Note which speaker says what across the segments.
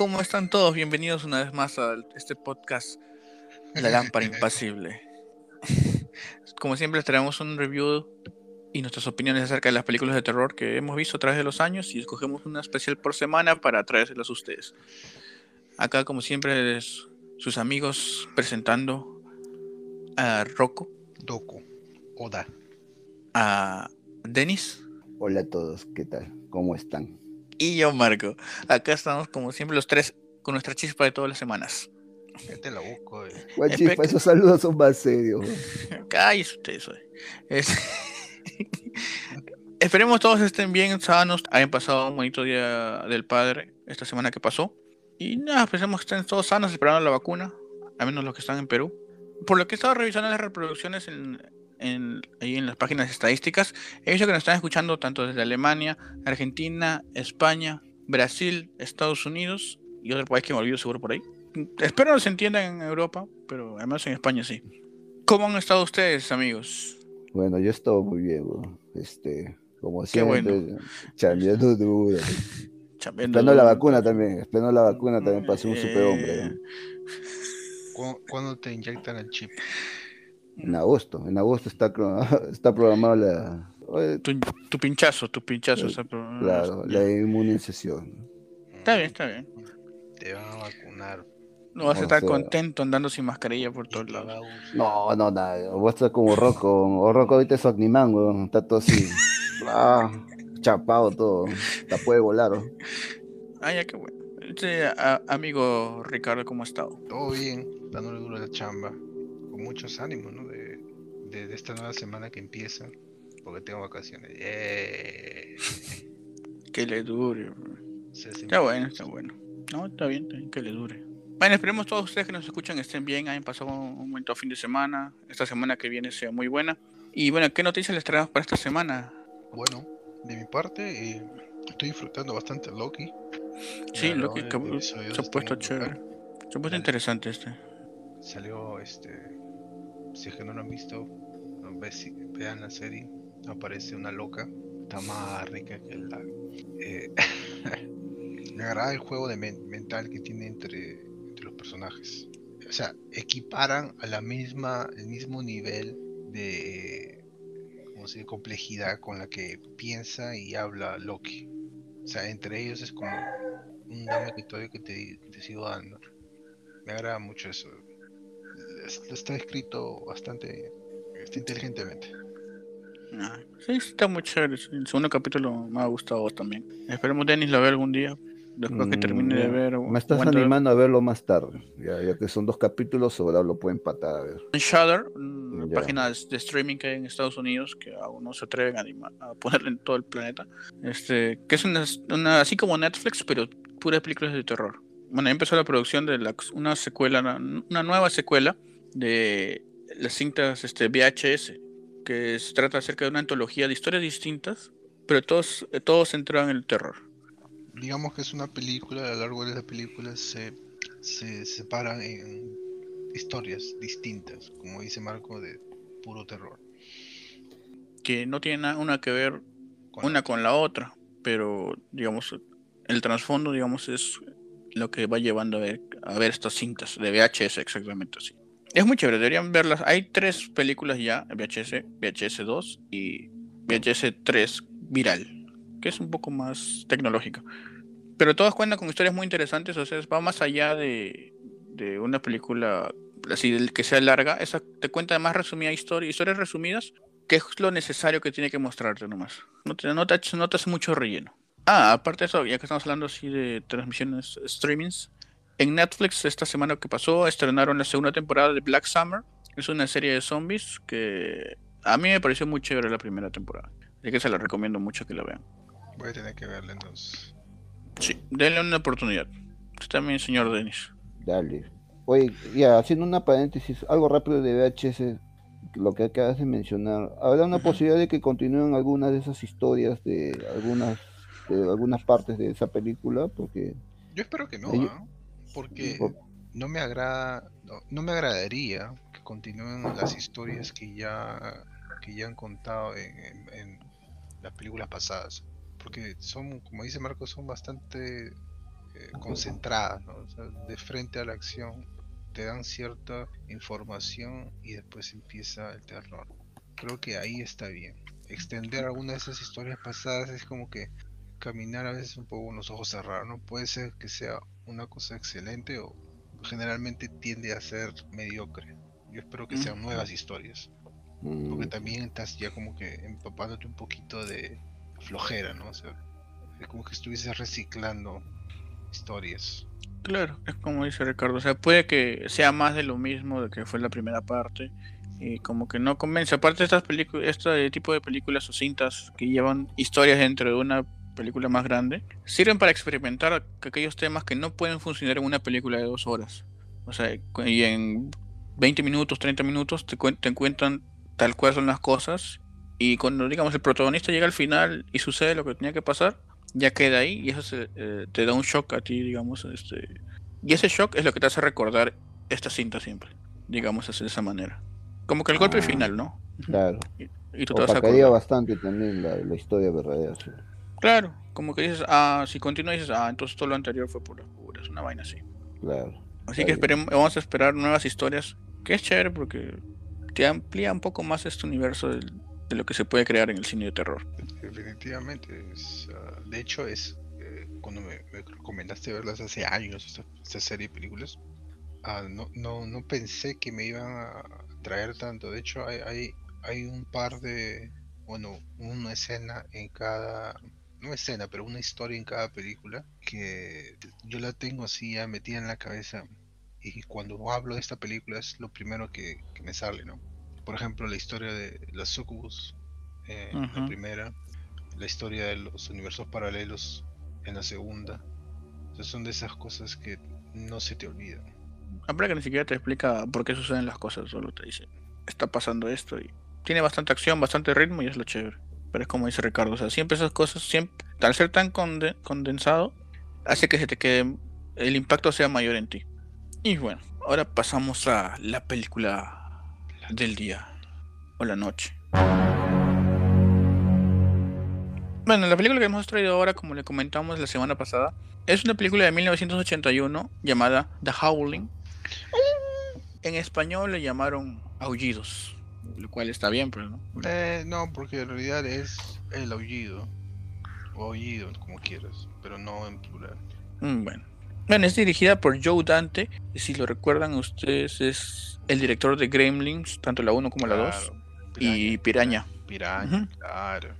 Speaker 1: ¿cómo están todos? Bienvenidos una vez más a este podcast La Lámpara Impasible. Como siempre, traemos un review y nuestras opiniones acerca de las películas de terror que hemos visto a través de los años y escogemos una especial por semana para traérselas a ustedes. Acá, como siempre, sus amigos presentando a Rocco.
Speaker 2: Doku. Oda.
Speaker 1: A Denis.
Speaker 3: Hola a todos, ¿qué tal? ¿Cómo están?
Speaker 1: Y yo, Marco. Acá estamos, como siempre, los tres con nuestra chispa de todas las semanas.
Speaker 2: Ya te la busco, eh.
Speaker 3: ¿Cuál chispa? Esos saludos son más serios.
Speaker 1: Cállese ustedes, hoy. Esperemos todos estén bien, sanos, hayan pasado un bonito día del padre esta semana que pasó. Y nada, pensemos que estén todos sanos esperando la vacuna, al menos los que están en Perú. Por lo que he estado revisando las reproducciones en, en, ahí en las páginas estadísticas, he visto que nos están escuchando tanto desde Alemania, Argentina, España, Brasil, Estados Unidos y otro país que me olvido seguro por ahí. Espero que se entiendan en Europa, pero además en España sí. ¿Cómo han estado ustedes, amigos?
Speaker 3: Bueno, yo he estado muy bien, este, como siempre, bueno. chambeando duro. Esperando la vacuna también, esperando la vacuna también para ser un superhombre.
Speaker 2: ¿Cuándo te inyectan el chip?
Speaker 3: En agosto, en agosto está, está programado la...
Speaker 1: Tu, pinchazo, tu pinchazo.
Speaker 3: está claro, la inmunización.
Speaker 1: Está bien, está bien.
Speaker 2: Te van a vacunar.
Speaker 1: No vas a estar contento andando sin mascarilla por todos lados.
Speaker 3: No, no, nada. Vos estás como Rocco. O Rocco ahorita es Ogniman, Está todo así. ah, chapado todo. Te puede volar.
Speaker 1: Ah, ya qué bueno. Este, amigo Ricardo, ¿cómo ha estado?
Speaker 2: Todo bien, dándole duro a la chamba muchos ánimos, ¿no? De, de, esta nueva semana que empieza, porque tengo vacaciones.
Speaker 1: que le dure. está bueno, está bueno. No, está bien, que le dure. Bueno, esperemos todos ustedes que nos escuchan estén bien, hayan pasado un buen fin de semana, esta semana que viene sea muy buena. Y bueno, ¿qué noticias les traemos para esta semana?
Speaker 2: Bueno, de mi parte, eh, estoy disfrutando bastante Loki.
Speaker 1: Sí, Loki se ha puesto chévere. Se ha puesto interesante este.
Speaker 2: Salió este si es que no lo han visto, vean la serie. Aparece una loca, está más rica que la. Eh, me agrada el juego de mental que tiene entre, los personajes. O sea, equiparan a la misma, el mismo nivel de como se complejidad con la que piensa y habla Loki. O sea, entre ellos es como un dame que te, te sigo dando. Me agrada mucho eso está escrito bastante inteligentemente.
Speaker 1: Ah, sí, está muy chévere. El segundo capítulo me ha gustado también. Esperemos Denis lo vea algún día. Después que termine de mm, ver.
Speaker 3: Me estás animando a verlo más tarde. Ya, que son dos capítulos, ahora lo puedo empatar a ver.
Speaker 1: En Shudder, páginas de streaming que hay en Estados Unidos, que aún no se atreven a, ponerle en todo el planeta. Este, que es una, así como Netflix, pero puras películas de terror. Bueno, empezó la producción de una secuela, una nueva secuela de las cintas este, VHS, que se trata acerca de una antología de historias distintas, pero todos, todos entran en el terror.
Speaker 2: Digamos que es una película, a lo largo de la película se, se separan en historias distintas, como dice Marco, de puro terror.
Speaker 1: Que no tiene una que ver una con la otra, pero digamos, el trasfondo, digamos, es lo que va llevando a ver, a ver estas cintas de VHS exactamente así. Es muy chévere, deberían verlas. Hay tres películas ya, VHS, VHS 2 y VHS 3 viral, que es un poco más tecnológica. Pero todas cuentan con historias muy interesantes, o sea, va más allá de, de una película así que sea larga. Esa te cuenta además resumida historia, historias resumidas, que es lo necesario que tiene que mostrarte nomás. No te, no te, no mucho relleno. Ah, aparte de eso, ya que estamos hablando así de transmisiones, streamings, en Netflix esta semana que pasó estrenaron la segunda temporada de Black Summer. Es una serie de zombies que a mí me pareció muy chévere la primera temporada. Así que se la recomiendo mucho que la vean.
Speaker 2: Voy a tener que verla entonces.
Speaker 1: Sí, denle una oportunidad. Usted también, señor Denis.
Speaker 3: Dale. Oye, ya, haciendo una paréntesis, algo rápido de VHS, lo que acabas de mencionar. ¿Habrá una posibilidad de que continúen algunas de esas historias de algunas de algunas partes de esa película? Porque
Speaker 2: yo espero que no porque no me agrada, no, me agradaría que continúen las historias que ya, que ya han contado en, las películas pasadas, porque son, como dice Marco, son bastante eh, concentradas, ¿no? O sea, de frente a la acción, te dan cierta información y después empieza el terror. Creo que ahí está bien. Extender alguna de esas historias pasadas es como que caminar a veces un poco con los ojos cerrados, ¿no? Puede ser que sea una cosa excelente o generalmente tiende a ser mediocre. Yo espero que sean
Speaker 1: Mm.
Speaker 2: nuevas historias.
Speaker 3: Mm,
Speaker 2: Porque también estás ya como que empapándote un poquito de flojera, ¿no? O sea, es como que estuvieses reciclando historias.
Speaker 1: Claro, es como dice Ricardo, o sea, puede que sea más de lo mismo de que fue la primera parte y como que no convence. Aparte estas películas, este tipo de películas o cintas que llevan historias dentro de una película más grande, sirven para experimentar aquellos temas que no pueden funcionar en una película de dos horas. O sea, y en 20 minutos, 30 minutos te, te cuentan tal cual son las cosas y cuando digamos el protagonista llega al final y sucede lo que tenía que pasar, ya queda ahí y eso se, eh, te da un shock a ti, digamos, este y ese shock es lo que te hace recordar esta cinta siempre, digamos así de esa manera. Como que el golpe
Speaker 3: Ah.
Speaker 1: final, ¿no?
Speaker 3: Claro.
Speaker 1: Y tú te vas a acordar.
Speaker 3: bastante también la, la historia verdadera. sí.
Speaker 1: Claro, como que dices, ah, si continúa dices, ah, entonces todo lo anterior fue por las puras, una vaina así.
Speaker 3: Claro.
Speaker 1: Así que esperemos, vamos a esperar nuevas historias, que es chévere porque te amplía un poco más este universo del- de lo que se puede crear en el cine de terror.
Speaker 2: Definitivamente. es, ah, de hecho, es eh, cuando me, me recomendaste verlas hace años, esta, esta serie de películas, ah, no, no, no pensé que me iban a traer tanto. De hecho, hay, hay, hay un par de, bueno, una escena en cada, no escena, pero una historia en cada película que yo la tengo así ya metida en la cabeza. Y cuando hablo de esta película es lo primero que, que me sale, ¿no? Por ejemplo, la historia de las Succubus eh, en la
Speaker 1: Ujú.
Speaker 2: primera, la historia de los universos paralelos en la segunda. Son de esas cosas que no se te olvidan.
Speaker 1: Aparte que ni siquiera te explica por qué suceden las cosas, solo te dice, está pasando esto y tiene bastante acción, bastante ritmo y es lo chévere. Pero es como dice Ricardo, o sea, siempre esas cosas, siempre, al ser tan conde- condensado, hace que se te quede, el impacto sea mayor en ti. Y bueno, ahora pasamos a la película del día o la noche. Bueno, la película que hemos traído ahora, como le comentamos la semana pasada, es una película de 1981 llamada The Howling. En español le llamaron Aullidos, lo cual está bien, pero no.
Speaker 2: Eh, no, porque en realidad es el aullido. O aullido, como quieras, pero no en plural.
Speaker 1: Mm, Bueno. Bueno, es dirigida por Joe Dante. y Si lo recuerdan ustedes, es el director de Gremlins, tanto la 1 como la 2.
Speaker 2: Claro,
Speaker 1: Y Piraña.
Speaker 2: Piraña,
Speaker 1: Ujú.
Speaker 2: claro.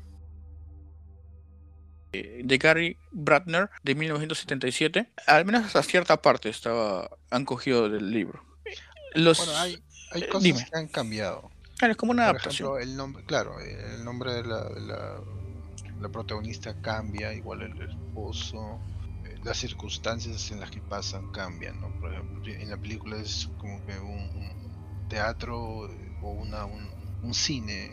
Speaker 1: eh, de Gary Bradner de 1977. Al menos hasta cierta parte estaba han cogido del libro. Los,
Speaker 2: Bueno, hay, hay
Speaker 1: eh,
Speaker 2: cosas
Speaker 1: dime.
Speaker 2: que han cambiado.
Speaker 1: Claro, es como una
Speaker 2: Por
Speaker 1: adaptación.
Speaker 2: ejemplo, el nombre, claro, el nombre de la, de la, la protagonista cambia, igual el esposo, eh, las circunstancias en las que pasan cambian, ¿no? Por ejemplo, en la película es como que un, un teatro eh, o una, un, un cine,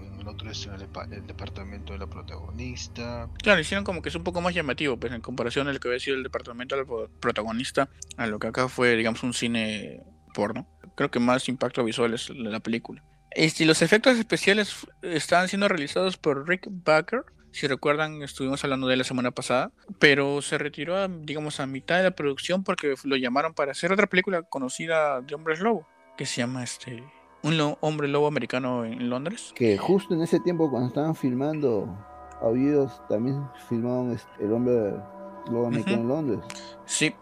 Speaker 2: en el otro es en el, depa- el departamento de la protagonista.
Speaker 1: Claro, hicieron como que es un poco más llamativo, pues en comparación a lo que había sido el departamento del pro- protagonista, a lo que acá fue, digamos, un cine porno. Creo que más impacto visual es la la película. Este, los efectos especiales estaban siendo realizados por Rick Baker. Si recuerdan, estuvimos hablando de él la semana pasada, pero se retiró, a, digamos, a mitad de la producción porque lo llamaron para hacer otra película conocida de hombres lobo, que se llama este Un lo- hombre lobo americano en Londres.
Speaker 3: Que justo en ese tiempo cuando estaban filmando Aullidos, también filmaron este, El hombre lobo americano en Londres.
Speaker 1: Sí,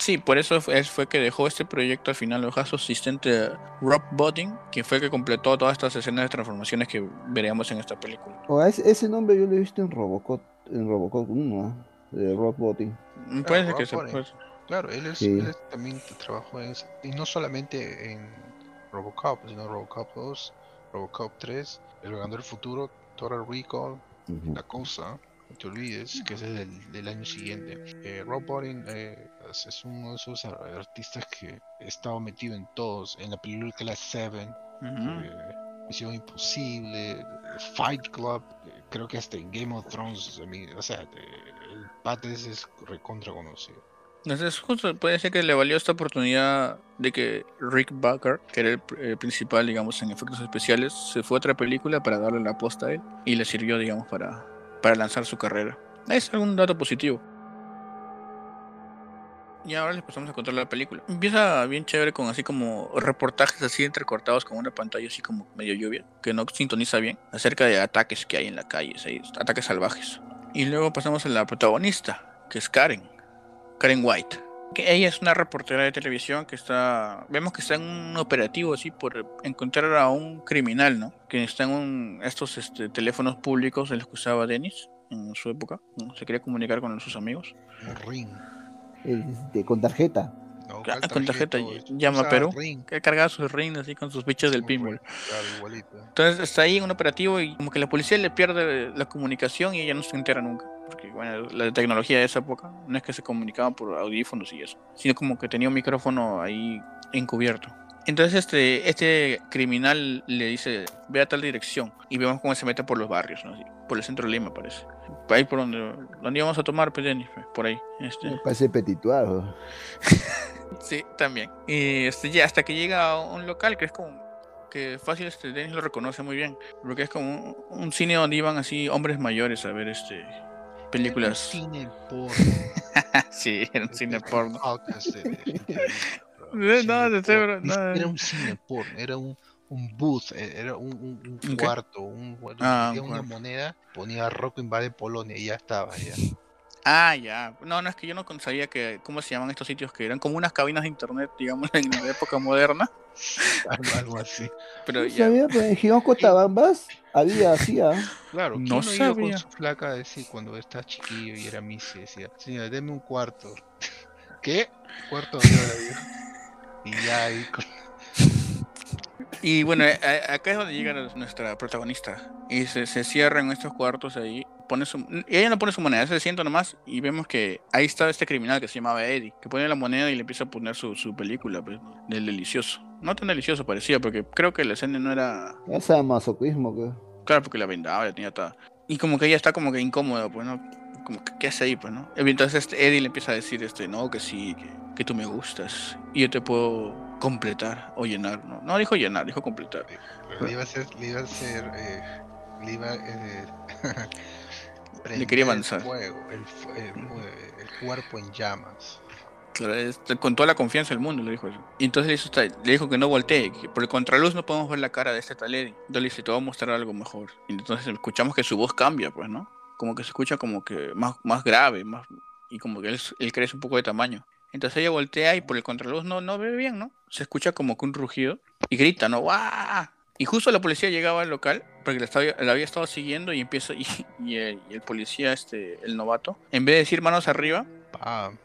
Speaker 1: sí, por eso fue, fue que dejó este proyecto al final, lo dejó a su asistente Rob Botting, quien fue el que completó todas estas escenas de transformaciones que veremos en esta película.
Speaker 3: O ese, ese nombre yo lo he visto en Robocop, en Robocop 1, de Rob Botting.
Speaker 1: Mm, Puede ser que se
Speaker 2: Botting. Claro, él, es,
Speaker 3: Sí.
Speaker 2: él es- también trabajó en, ese- y no solamente en Robocop, sino Robocop 2, Robocop 3, El Vengador del Futuro, Total Recall. La Cosa, no te olvides que ese es del, del año siguiente. Eh, Rob Bottin eh, es, es uno de esos ar- artistas que ha estado metido en todos, en la película Seven,
Speaker 1: ujú.
Speaker 2: eh, Misión Imposible, Fight Club, eh, creo que hasta en Game of Thrones, a mí, o sea, eh, el pate ese es recontra conocido.
Speaker 1: Entonces, justo puede ser que le valió esta oportunidad de que Rick Baker, que era el pr- eh, principal, digamos, en efectos especiales, se fue a otra película para darle la posta a él y le sirvió, digamos, para, para lanzar su carrera. Es algún dato positivo. Y ahora les pasamos a contar la película. Empieza bien chévere con así como reportajes así entrecortados con una pantalla así como medio lluvia, que no sintoniza bien, acerca de ataques que hay en la calle, ataques salvajes. Y luego pasamos a la protagonista, que es Karen, Karen White. Que ella es una reportera de televisión que está, vemos que está en un operativo así por encontrar a un criminal, ¿no? Que está en un, estos este, teléfonos públicos de los que usaba Dennis en su época, se quería comunicar con sus amigos.
Speaker 2: Ring.
Speaker 3: Este, con tarjeta.
Speaker 2: No, ¿cuál
Speaker 1: con tarjeta, llama a Perú.
Speaker 2: ring.
Speaker 1: Que cargaba sus rings así con sus bichos del pinball.
Speaker 2: Claro.
Speaker 1: Entonces está ahí en un operativo y como que la policía le pierde la comunicación y ella no se entera nunca. Porque bueno, la tecnología de esa época no es que se comunicaban por audífonos y eso, sino como que tenía un micrófono ahí encubierto. Entonces este, este criminal le dice, ve a tal dirección y vemos cómo se mete por los barrios, ¿no? Así, por el centro de Lima parece. Ahí por donde, donde íbamos a tomar, pues, Denis, por ahí. Este.
Speaker 3: Me parece petituado.
Speaker 1: Sí, también. Y este, ya hasta que llega a un local que es como que fácil, este, Dennis lo reconoce muy bien, porque es como un, un cine donde iban así hombres mayores a ver este películas.
Speaker 2: Cine porno.
Speaker 1: sí, era un cine porno.
Speaker 2: Ahí,
Speaker 1: No, no, no.
Speaker 2: siquiera un cine porno, era un, un booth, eh, era un, un- un cuarto, un,
Speaker 1: Ah, un
Speaker 2: una
Speaker 1: cuarto.
Speaker 2: moneda, ponía Rocco invade Polonia y ya estaba ya.
Speaker 1: Ah, ya. No, no es que yo no sabía que cómo se llaman estos sitios que eran como unas cabinas de internet, digamos, en la época moderna.
Speaker 2: algo, algo así.
Speaker 1: Pero
Speaker 3: No
Speaker 1: ya.
Speaker 3: sabía, pero en Gijón Cotabambas había ¿ah?
Speaker 2: Claro, ¿quién
Speaker 1: No
Speaker 2: no, iba
Speaker 1: sabía.
Speaker 2: con su flaca a decir cuando estaba chiquillo y era Missy? Decía, señora, deme un cuarto. ¿Qué? Cuarto de hora. Y ya ahí con-
Speaker 1: Y bueno, a- a- acá es donde llega nuestra protagonista. Y se, se cierra en estos cuartos ahí. Pone su, y ella no pone su moneda, se sienta nomás. Y vemos que ahí está este criminal que se llamaba Eddie. Que pone la moneda y le empieza a poner su, su película pues, del delicioso. No tan delicioso parecía, porque creo que la escena no era.
Speaker 3: Ese masoquismo que.
Speaker 1: Claro, porque la vendaba, la tenía atada. Y como que ella está como que incómoda, pues, ¿no? Como que, ¿qué hace ahí, pues, no? Entonces este Eddie le empieza a decir, este, no, que sí, que, que tú me gustas. Y yo te puedo completar o llenar, ¿no? No dijo llenar, dijo completar.
Speaker 2: pero le iba a hacer, le iba a hacer, eh, le iba eh,
Speaker 1: Le quería
Speaker 2: prender el
Speaker 1: avanzar.
Speaker 2: fuego, el, fu- el el cuerpo en llamas.
Speaker 1: Claro, con toda la confianza del mundo le dijo eso. Y entonces le, hizo esta- le dijo que no voltee, que por el contraluz no podemos ver la cara de este tal Eddie. Entonces le dice, te voy a mostrar algo mejor. Y entonces escuchamos que su voz cambia, pues, ¿no? Como que se escucha como que más, más grave, más y como que él, él crece un poco de tamaño. Entonces ella voltea y por el contraluz no, no ve bien, ¿no? Se escucha como que un rugido y grita, ¿no? ¡Guau! Y justo la policía llegaba al local porque la, estaba, la había estado siguiendo y empieza y, y el, y el policía, este, el novato, en vez de decir manos arriba,
Speaker 2: ¡Pam!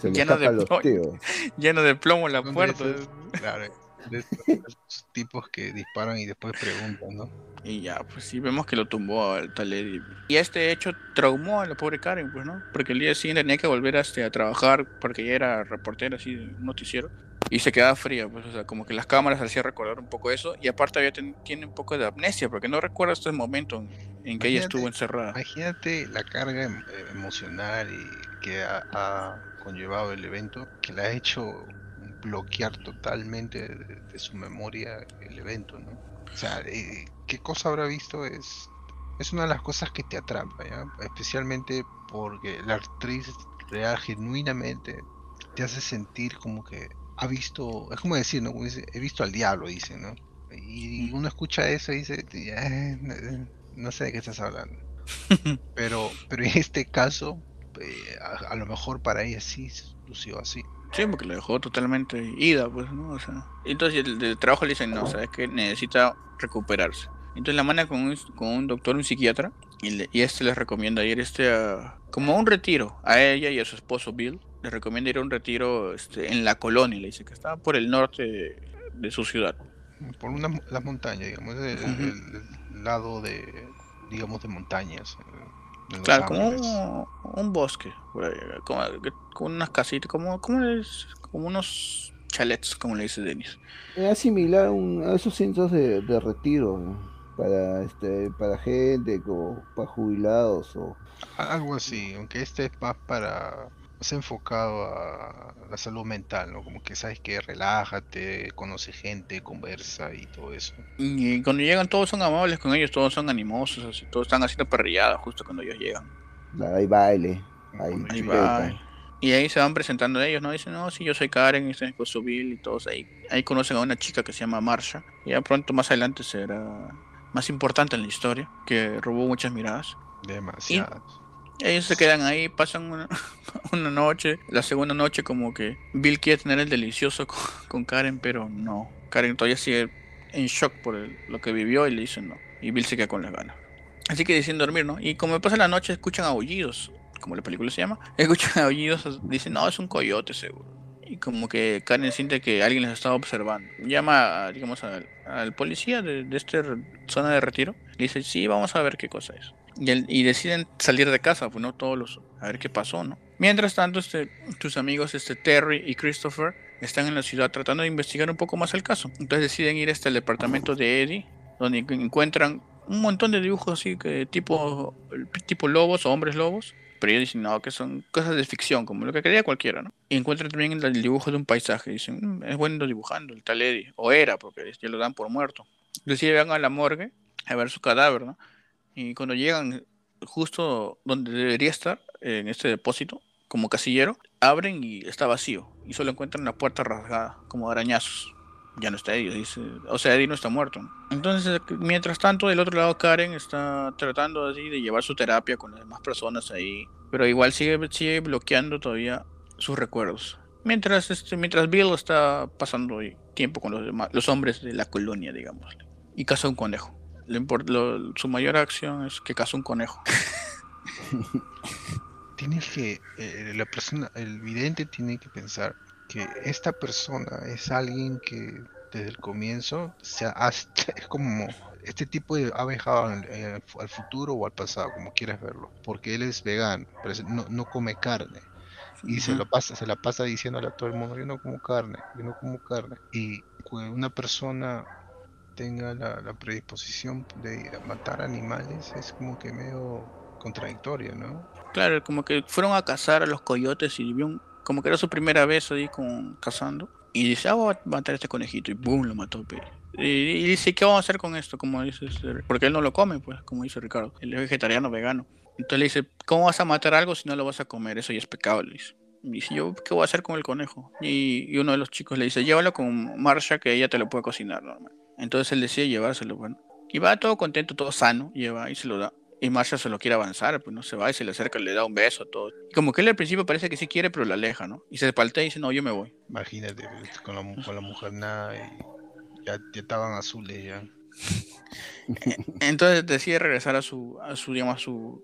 Speaker 3: Se le
Speaker 1: Lleno de
Speaker 3: tíos.
Speaker 1: lleno de plomo la puerta.
Speaker 2: Claro, de esos tipos que disparan y después preguntan, ¿no?
Speaker 1: Y ya, pues sí, vemos que lo tumbó al tal Eddie. Y este hecho traumó a la pobre Karen, pues, ¿no? Porque el día siguiente tenía que volver este, a trabajar porque ella era reportera, así, un noticiero. Y se quedaba fría, pues, o sea, como que las cámaras hacían recordar un poco eso. Y aparte había ten- tiene un poco de amnesia, porque no recuerda este momento en, en que ella estuvo encerrada.
Speaker 2: Imagínate la carga em- eh, emocional y que ha, ha conllevado el evento, que la ha hecho bloquear totalmente de, de su memoria el evento, ¿no? O sea, eh, ¿qué cosa habrá visto? Es, es una de las cosas que te atrapa, ¿ya? Especialmente porque la actriz real genuinamente te hace sentir como que ha visto, es como decir, ¿no? Como dice, he visto al diablo, dice, ¿no? Y uno escucha eso y dice, "Eh, no- no sé de qué estás hablando. Pero, pero en este caso, eh, a, a lo mejor para ella sí lució así.
Speaker 1: Sí, porque la dejó totalmente ida, pues, ¿no? O sea, entonces el del trabajo le dicen, no, sabes que necesita recuperarse. Entonces la manda con un, con un doctor, un psiquiatra, y, le- y este les recomienda ir este a, como a un retiro, a ella y a su esposo Bill, les recomienda ir a un retiro este, en la colonia, le dice que está por el norte de, de su ciudad.
Speaker 2: Por una, las montañas, digamos, el,
Speaker 1: Ujú.
Speaker 2: el- el lado de, digamos, de montañas.
Speaker 1: Claro, como un, un bosque, por ahí, como, como unas casitas, como, como, es- como unos chalets, como le dice Denis.
Speaker 3: Era similar a, un- a esos centros de, de retiro ¿no? para este para gente o para jubilados o
Speaker 2: Algo así, aunque este es más para más enfocado a la salud mental, ¿no? Como que sabes que relájate, conoce gente, conversa y todo eso.
Speaker 1: Y cuando llegan todos son amables con ellos, todos son animosos, así, todos están haciendo perrilladas justo cuando ellos llegan.
Speaker 3: hay baile, hay.
Speaker 1: Y ahí se van presentando ellos, ¿no? Dicen, no, sí, yo soy Karen, y este es Bill y todos ahí. Ahí conocen a una chica que se llama Marsha. Y ya pronto más adelante será más importante en la historia, que robó muchas miradas.
Speaker 2: Demasiadas.
Speaker 1: Ellos se quedan ahí, pasan una, noche, la segunda noche como que Bill quiere tener el delicioso con, Karen, pero no. Karen todavía sigue en shock por lo que vivió y le dicen no. Y Bill se queda con las ganas. Así que deciden dormir, ¿no? Y como pasa la noche, escuchan aullidos como la película se llama, escuchan aullidos, dicen, no, es un coyote seguro. Y como que Karen siente que alguien les está observando. Llama, digamos, al, policía de, esta zona de retiro. Y dice, sí, vamos a ver qué cosa es. Y, y, deciden salir de casa, pues no todos los, a ver qué pasó, ¿no? Mientras tanto, este, tus amigos, este Terry y Christopher, están en la ciudad tratando de investigar un poco más el caso. Entonces deciden ir hasta el departamento de Eddie, donde encuentran un montón de dibujos así, que tipo, tipo lobos o hombres lobos, pero ellos dicen, no, que son cosas de ficción, como lo que quería cualquiera, ¿no? Y encuentran también el dibujo de un paisaje. Dicen, mm, es bueno dibujando, el tal Eddie. O era, porque ya lo dan por muerto. Entonces van a la morgue a ver su cadáver, ¿no? Y cuando llegan justo donde debería estar, en este depósito, como casillero, abren y está vacío. Y solo encuentran la puerta rasgada, como arañazos ya no está Eddie, dice, o sea, Eddie no está muerto. Entonces, mientras tanto, del otro lado, Karen está tratando así de llevar su terapia con las demás personas ahí, pero igual sigue, bloqueando todavía sus recuerdos. Mientras, este, mientras Bill está pasando tiempo con los demás, los hombres de la colonia, digamos, y caza un conejo. Su mayor acción es que caza un conejo.
Speaker 2: Tienes que, eh, la persona, el vidente tiene que pensar, que esta persona es alguien que desde el comienzo se es como este tipo de ha viajado al, futuro o al pasado, como quieras verlo, porque él es vegano, pero no, no come carne y se lo pasa, se la pasa diciéndole a todo el mundo, yo no como carne, yo no como carne. Y una persona tenga la, la predisposición de matar animales, es como que medio contradictorio, ¿no?
Speaker 1: Claro, como que fueron a cazar a los coyotes y vio un, como que era su primera vez ahí con cazando. Y dice, ah, voy a matar a este conejito. Y boom, lo mató. Y, dice, ¿qué vamos a hacer con esto? Como dice, porque él no lo come, pues, como dice Ricardo. Él es vegetariano, vegano. Entonces le dice, ¿cómo vas a matar algo si no lo vas a comer? Eso ya es pecado, le dice. Y dice, ¿yo qué voy a hacer con el conejo? Y, uno de los chicos le dice, llévalo con Marsha, que ella te lo puede cocinar normal. Entonces él decide llevárselo, bueno. Y va todo contento, todo sano, lleva y se lo da. Y Marsha se lo quiere avanzar, pues no se va y se le acerca, le da un beso, todo. como que él al principio parece que sí quiere, pero la aleja, ¿no? Y se paltea y dice, no, yo me voy.
Speaker 2: Imagínate, con la, con la mujer nada y ya, estaban azules ya.
Speaker 1: Entonces decide regresar a su, a su, digamos, a su...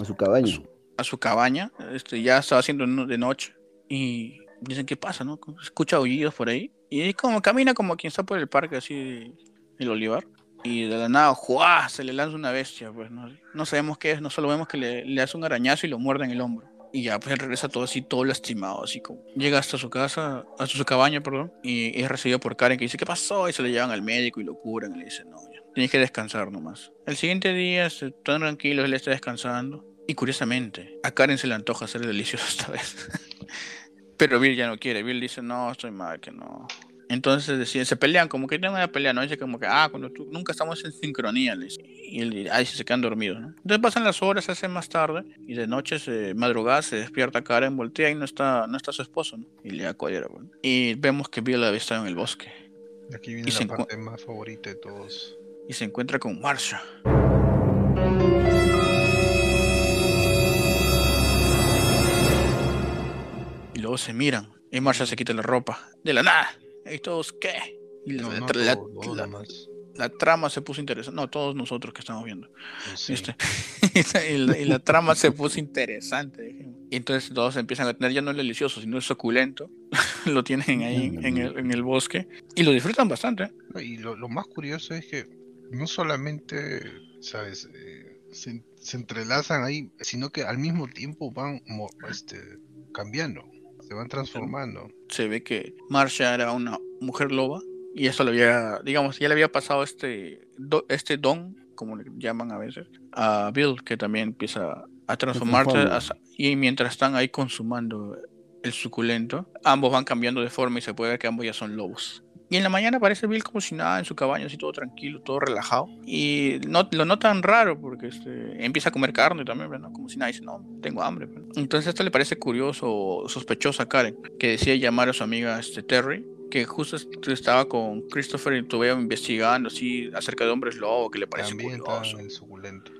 Speaker 3: A su cabaña.
Speaker 1: A su, cabaña, este, ya estaba haciendo de noche. Y dicen, ¿qué pasa, no? Escucha aullidos por ahí. Y como camina como quien está por el parque así, el olivar y de la nada, ¡juá! se le lanza una bestia, pues no, no sabemos qué es, no solo vemos que le, le, hace un arañazo y lo muerde en el hombro. Y ya, pues regresa todo así, todo lastimado, así como. Llega hasta su casa, hasta su cabaña, perdón, y es recibido por Karen que dice, ¿qué pasó? Y se le llevan al médico y lo curan y le dicen, no, ya, tienes que descansar nomás. El siguiente día, están tranquilos, él está descansando. Y curiosamente, a Karen se le antoja ser delicioso esta vez. Pero Bill ya no quiere. Bill dice, no, estoy mal, que no. Entonces deciden, se pelean, como que tienen una pelea, ¿no? Dice como que, ah, cuando tú, nunca estamos en sincronía, les, y él, ahí se quedan dormidos, ¿no? Entonces pasan las horas, se hace más tarde, y de noche, se madrugada, se despierta Karen, voltea y no está, no está su esposo, ¿no? Y le da bueno. Y vemos que Bill estado en el bosque.
Speaker 2: Aquí viene la parte más favorita de todos.
Speaker 1: Y se encuentra con Marsha. Se miran. Y Marsha se quita la ropa. De la nada. ¿Y todos qué? Y la, trama se puso interesante. No, todos nosotros que estamos viendo. Este, y, la, trama se puso interesante. Y entonces todos empiezan a tener ya no es delicioso, sino es suculento. lo tienen ahí en el, en el, bosque. Y lo disfrutan bastante.
Speaker 2: Y lo, más curioso es que no solamente, ¿sabes? Eh, se, se, entrelazan ahí, sino que al mismo tiempo van este, cambiando se van transformando.
Speaker 1: Se ve que Marsha era una mujer loba y eso le había, digamos, ya le había pasado este, este don, como le llaman a veces, a Bill, que también empieza a transformarse y mientras están ahí consumando el suculento, ambos van cambiando de forma y se puede ver que ambos ya son lobos. Y en la mañana aparece Bill como si nada en su cabaña, así todo tranquilo, todo relajado. Y no, lo notan raro porque este, empieza a comer carne también, ¿no? Como si nada, dice, no, tengo hambre. Entonces esto le parece curioso o sospechoso a Karen, que decide llamar a su amiga este, Terry, que justo estaba con Christopher y estuve investigando así acerca de hombres lobo, que le parece
Speaker 2: También
Speaker 1: curioso.
Speaker 2: el suculento.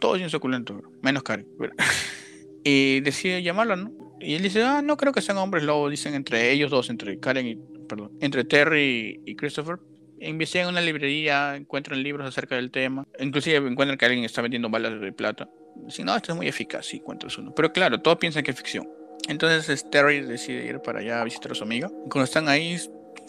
Speaker 1: Todo bien suculento, menos Karen. y decide llamarla, ¿no? Y él dice, ah, no creo que sean hombres lobos, dicen entre ellos dos, entre Karen y, entre Terry y Christopher. Investigan una librería, encuentran libros acerca del tema. Inclusive encuentran que alguien está vendiendo balas de plata. Dicen, no, esto es muy eficaz, sí, encuentras uno. Pero claro, todos piensan que es ficción. Entonces Terry decide ir para allá a visitar a su amiga. Y cuando están ahí,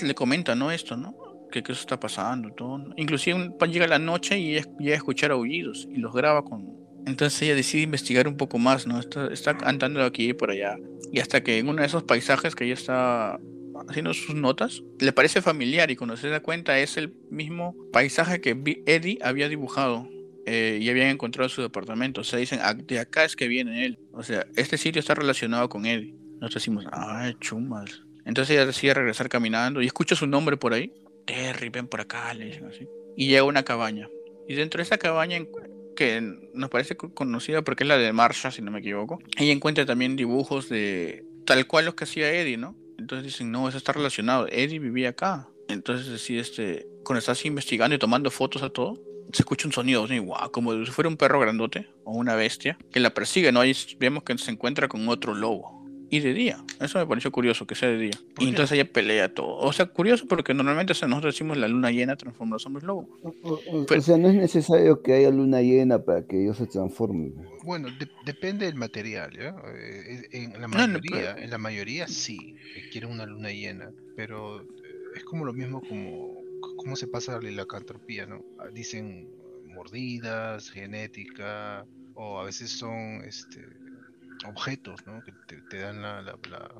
Speaker 1: le comenta, ¿no? Esto, ¿no? Que, eso está pasando, todo. Inclusive llega la noche y llega a escuchar aullidos y los graba con, entonces ella decide investigar un poco más, ¿no? Está, está andando de aquí y por allá. Y hasta que en uno de esos paisajes que ella está haciendo sus notas, le parece familiar y cuando se da cuenta es el mismo paisaje que Eddie había dibujado eh, y habían encontrado en su departamento. O sea, dicen, ah, de acá es que viene él. O sea, este sitio está relacionado con Eddie. Nosotros decimos, ay, chumas. Entonces ella decide regresar caminando y escucha su nombre por ahí. Terry, ven por acá, le dicen así. Y llega una cabaña. Y dentro de esa cabaña que nos parece conocida porque es la de Marsha, si no me equivoco. Ella encuentra también dibujos de tal cual los que hacía Eddie, ¿no? Entonces dicen, no, eso está relacionado. Eddie vivía acá. Entonces decide, este, cuando estás investigando y tomando fotos a todo, se escucha un sonido, así, como si fuera un perro grandote o una bestia que la persigue, ¿no? Ahí vemos que se encuentra con otro lobo y de día. Eso me pareció curioso, que sea de día. Y entonces ella pelea todo. O sea, curioso porque normalmente nosotros decimos la luna llena transforma a los hombres lobos.
Speaker 3: O, sea, no es necesario que haya luna llena para que ellos se transformen.
Speaker 2: Bueno, depende del material, ¿ya? Eh, en, la mayoría, en la mayoría sí, quieren una luna llena, pero eh, es como lo mismo como cómo se pasa la lacantropía, ¿no? Ah, dicen mordidas, genética, o a veces son este objetos, ¿no? Que te, dan la, la,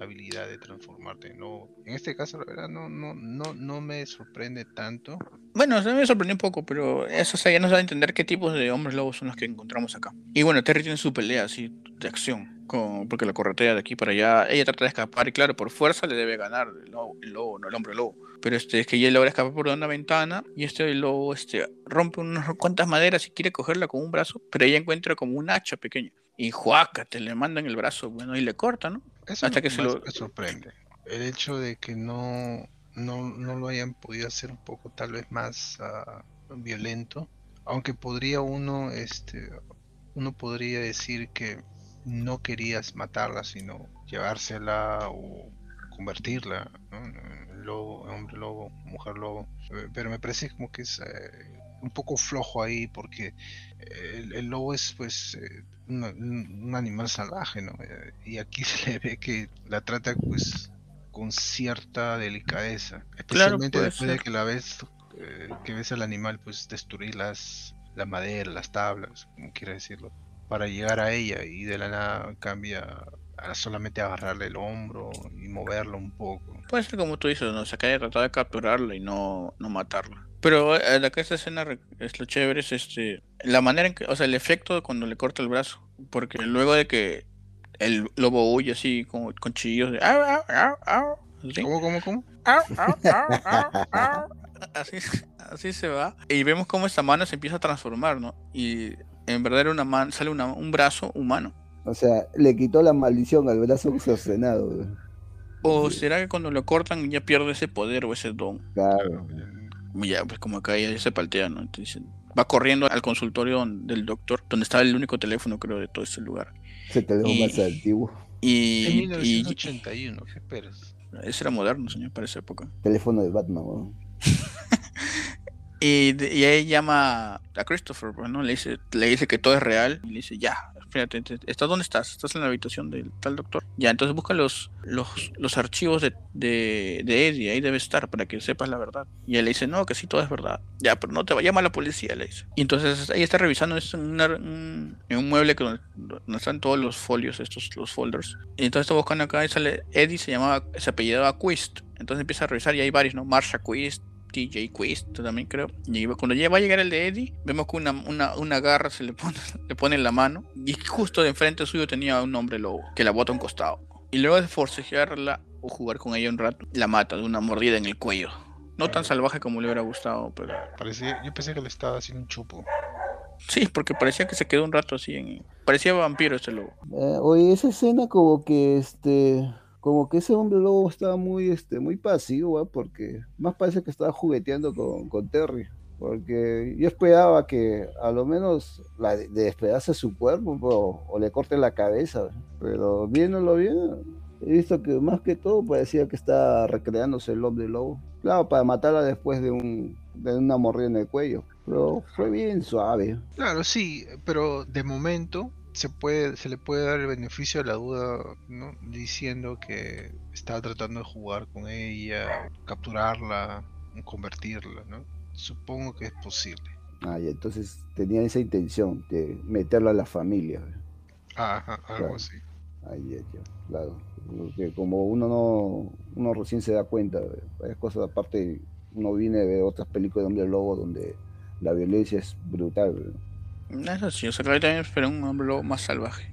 Speaker 2: habilidad de transformarte. No, en este caso, la verdad, no, no, no, no me sorprende tanto.
Speaker 1: Bueno, se me sorprendió un poco, pero eso ya nos da a entender qué tipos de hombres lobos son los que encontramos acá. Y bueno, Terry tiene su pelea así de acción, con, porque la corretea de aquí para allá. Ella trata de escapar y claro, por fuerza le debe ganar el lobo, no el hombre lobo. Pero este es que ella logra escapar por una ventana y este lobo este, rompe unas cuantas maderas y quiere cogerla con un brazo, pero ella encuentra como un hacha pequeña y te le mandan el brazo, bueno, y le corta, ¿no?
Speaker 2: Eso Hasta que se lo... me sorprende. El hecho de que no, no, no, lo hayan podido hacer un poco tal vez más ah, violento, aunque podría uno, este, uno podría decir que no querías matarla, sino llevársela o convertirla, ¿no? lobo, hombre lobo, mujer lobo. Eh, pero me parece como que es eh, un poco flojo ahí porque el, lobo es pues eh, un, animal salvaje, ¿no? Eh, y aquí se le ve que la trata pues con cierta delicadeza, especialmente después de que la ves eh, que ves al animal pues destruir las la madera, las tablas, como quiera decirlo, para llegar a ella y de la nada cambia a solamente agarrarle el hombro y moverlo un poco.
Speaker 1: Puede ser como tú dices, ¿no? Se cae tratar de capturarla y no, no matarla. Pero eh, acá esta escena es lo chévere, es este, la manera en que, o sea, el efecto cuando le corta el brazo, porque luego de que el lobo huye así como con chillos de
Speaker 2: ¿Cómo, cómo, cómo?
Speaker 1: así, así se va. Y vemos cómo esta mano se empieza a transformar, ¿no? Y en verdad era una mano, sale una, un brazo humano.
Speaker 3: O sea, le quitó la maldición al brazo obsesionado.
Speaker 1: ¿O será que cuando lo cortan ya pierde ese poder o ese don?
Speaker 3: Claro
Speaker 1: ya, pues como acá ya se paltea, ¿no? Entonces va corriendo al consultorio del doctor, donde estaba el único teléfono, creo, de todo ese lugar.
Speaker 3: Ese teléfono más antiguo.
Speaker 1: Y,
Speaker 2: en 1981, ¿qué esperas?
Speaker 1: Ese era moderno, señor, para esa época.
Speaker 3: Teléfono de Batman,
Speaker 1: y, y ahí llama a Christopher, pues, ¿no? Le dice, le dice que todo es real y le dice, ya, Fíjate, ¿estás dónde estás? Estás en la habitación del tal doctor. Ya, entonces busca los, los, los archivos de, de, de, Eddie, ahí debe estar para que sepas la verdad. Y él le dice, no, que sí, todo es verdad. Ya, pero no te va, llama a la policía, le dice. Y entonces ahí está revisando esto en, un, en un mueble que donde, están todos los folios, estos, los folders. Y entonces está buscando acá y sale, Eddie se llamaba, se apellidaba Quist. Entonces empieza a revisar y hay varios, ¿no? Marsha Quist, TJ Quest también creo. Y cuando ya va a llegar el de Eddie, vemos que una, una, una, garra se le pone, le pone en la mano. Y justo de enfrente suyo tenía un hombre lobo que la bota a un costado. Y luego de forcejearla o jugar con ella un rato, la mata de una mordida en el cuello. No tan salvaje como le hubiera gustado, pero...
Speaker 2: Parecía, yo pensé que le estaba haciendo un chupo.
Speaker 1: Sí, porque parecía que se quedó un rato así en... Parecía vampiro ese lobo.
Speaker 3: Eh, oye, esa escena como que este como que ese hombre lobo estaba muy este muy pasivo, ¿ah? porque más parece que estaba jugueteando con, con Terry. Porque yo esperaba que a lo menos la despedase su cuerpo o, le corte la cabeza. Pero viéndolo bien, he visto que más que todo parecía que está recreándose el hombre lobo. Claro, para matarla después de, un, de una mordida en el cuello. Pero fue bien suave.
Speaker 2: Claro, sí, pero de momento se puede se le puede dar el beneficio de la duda ¿no? diciendo que estaba tratando de jugar con ella capturarla convertirla ¿no? Supongo que es posible.
Speaker 3: Ah, y entonces tenía esa intención de meterlo a la familia.
Speaker 2: Ajá, algo así.
Speaker 3: Ahí, ya, claro. Porque como uno no, uno recién se da cuenta, varias cosas aparte, uno viene de otras películas de hombre lobo donde la violencia es brutal.
Speaker 1: Eso sí, o sea, también espera un lobo más salvaje.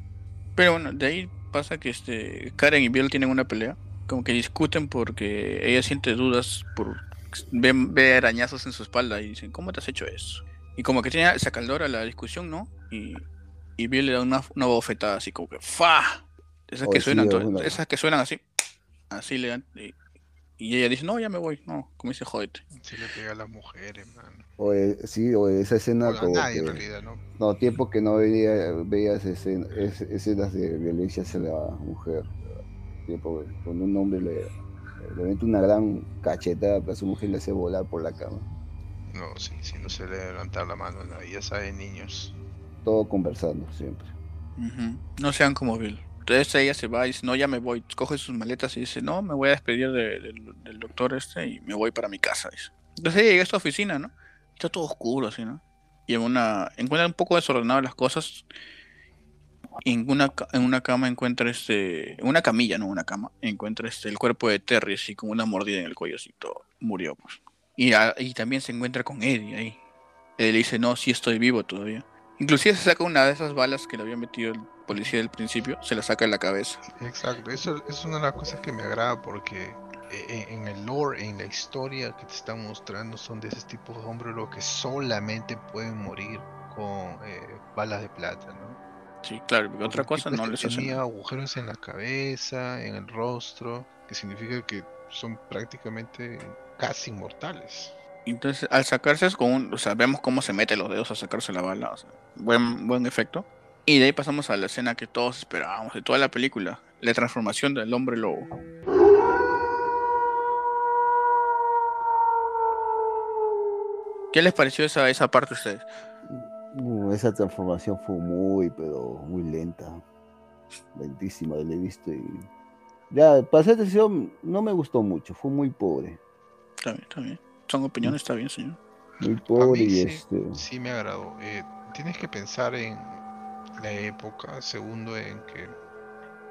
Speaker 1: Pero bueno, de ahí pasa que este Karen y Bill tienen una pelea, como que discuten porque ella siente dudas por ve, arañazos en su espalda y dicen, ¿cómo te has hecho eso? Y como que tiene, esa caldora la discusión, ¿no? Y, y Bill le da una, una bofetada así como que ¡fa! Esas que suenan, esas que suenan así, así le dan. Y, ella dice, no, ya me voy, no, como dice, jodete.
Speaker 2: Sí le pega a las mujeres, man.
Speaker 3: O, sí, o esa escena como nadie, en realidad, ¿no? No, tiempo que no veía, veías escenas de violencia hacia la mujer. Tiempo cuando un hombre le, le mete una gran cachetada, pero a su mujer le hace volar por la cama.
Speaker 2: No, sí, si no se le levanta la mano, ya saben, niños.
Speaker 3: Todo conversando siempre.
Speaker 1: No sean como Bill. Entonces ella se va y dice, no, ya me voy. Coge sus maletas y dice, no, me voy a despedir del doctor este y me voy para mi casa. Entonces ella llega a esta oficina, ¿no? Está todo oscuro así, ¿no? Y en una, encuentra un poco desordenadas las cosas en una, en una cama encuentra este, en una camilla, no una cama, encuentra este, el cuerpo de Terry así con una mordida en el cuello, así todo, murió pues. Y, y también se encuentra con Eddie ahí. Él dice, no, sí estoy vivo todavía. Inclusive se saca una de esas balas que le había metido el policía del principio, se la saca en la cabeza.
Speaker 2: Exacto, eso, es una de las cosas que me agrada porque eh, en el lore, en la historia que te están mostrando, son de ese tipo de hombres lo que solamente pueden morir con eh, balas de plata, ¿no?
Speaker 1: Sí, claro, porque otra cosa no les
Speaker 2: hace. Tenía agujeros en la cabeza, en el rostro, que significa que son prácticamente casi inmortales.
Speaker 1: Entonces, al sacarse es con un, o sea, vemos cómo se mete los dedos a sacarse la bala, o sea, buen, buen efecto. Y de ahí pasamos a la escena que todos esperábamos de toda la película, la transformación del hombre lobo. ¿Qué les pareció esa, esa parte a ustedes?
Speaker 3: esa transformación fue muy, pero muy lenta. Lentísima, le he visto y. Ya, para ser decisión, no me gustó mucho, fue muy pobre.
Speaker 1: Está bien, está bien. Son opiniones, está bien, señor.
Speaker 3: Muy pobre y
Speaker 2: sí,
Speaker 3: este.
Speaker 2: Sí, me agradó. Eh, tienes que pensar en la época, segundo, en que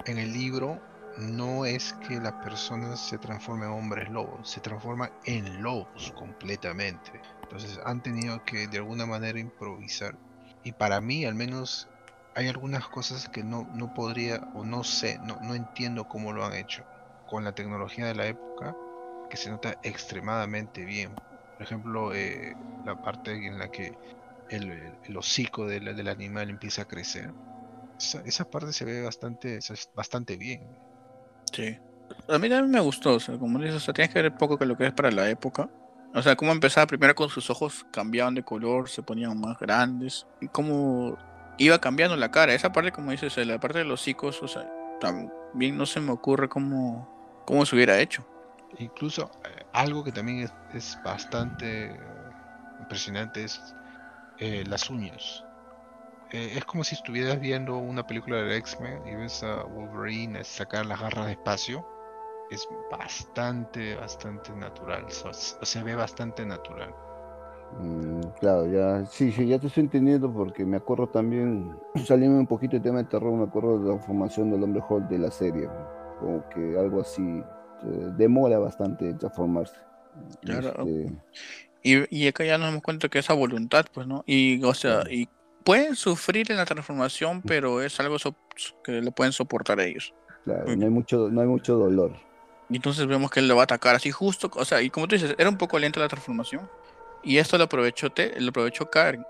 Speaker 2: en el libro no es que las personas se transformen en hombres lobos, se transforman en lobos completamente. Entonces han tenido que de alguna manera improvisar. Y para mí al menos hay algunas cosas que no, no podría o no sé, no, no entiendo cómo lo han hecho. Con la tecnología de la época que se nota extremadamente bien. Por ejemplo, eh, la parte en la que el, el, hocico del, del, animal empieza a crecer. Esa, esa parte se ve bastante, bastante bien.
Speaker 1: Sí. A mí también me gustó, o sea, como dices, o sea, tienes que ver poco que lo que es para la época. O sea, cómo empezaba primero con sus ojos cambiaban de color, se ponían más grandes, y cómo iba cambiando la cara. Esa parte, como dices, la parte de los hocicos, o sea, también no se me ocurre cómo, cómo se hubiera hecho.
Speaker 2: Incluso eh, algo que también es, es bastante impresionante es eh, las uñas. Eh, es como si estuvieras viendo una película de X-Men y ves a Wolverine sacar las garras de espacio es bastante, bastante natural. se ve bastante natural.
Speaker 3: Mm, claro, ya, sí, sí, ya te estoy entendiendo porque me acuerdo también, saliendo un poquito el tema de terror, me acuerdo de la formación del hombre Hulk de la serie, como que algo así eh, demora bastante en transformarse.
Speaker 1: Claro. Este, y, y acá ya nos damos cuenta que esa voluntad, pues, ¿no? Y, o sea, y pueden sufrir en la transformación, pero es algo que lo pueden soportar ellos.
Speaker 3: Claro, no hay mucho, no hay mucho dolor.
Speaker 1: Y entonces vemos que él lo va a atacar así justo, o sea, y como tú dices, era un poco lenta la transformación. Y esto lo aprovechó, te, lo aprovechó Karen.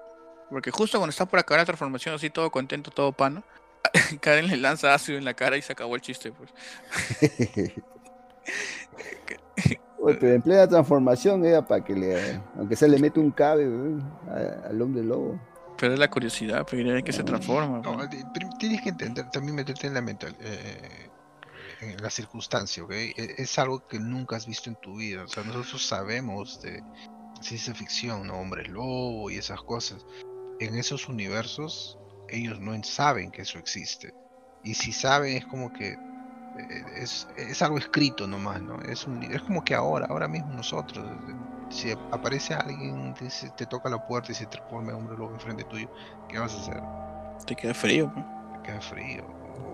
Speaker 1: Porque justo cuando está por acabar la transformación, así todo contento, todo pano, Karen le lanza ácido en la cara y se acabó el chiste, pues.
Speaker 3: Oye, pero en plena transformación era para que le, aunque se le mete un cabe al hombre lobo.
Speaker 1: Pero es la curiosidad, pero de que se transforma.
Speaker 2: No, eh, tienes que entender, también meterte en la mental, eh, en la circunstancia, ¿ok? E- Es algo que nunca has visto en tu vida. O sea, nosotros sabemos de ciencia ficción, ¿no? Hombres lobo y esas cosas. En esos universos, ellos no saben que eso existe. Y si saben, es como que eh, es, es algo escrito nomás, ¿no? Es, un, es como que ahora, ahora mismo nosotros, eh, si aparece alguien, te, toca la puerta y se transforma en hombre lobo enfrente tuyo, ¿qué vas a hacer?
Speaker 1: Te queda frío, pues.
Speaker 2: te queda frío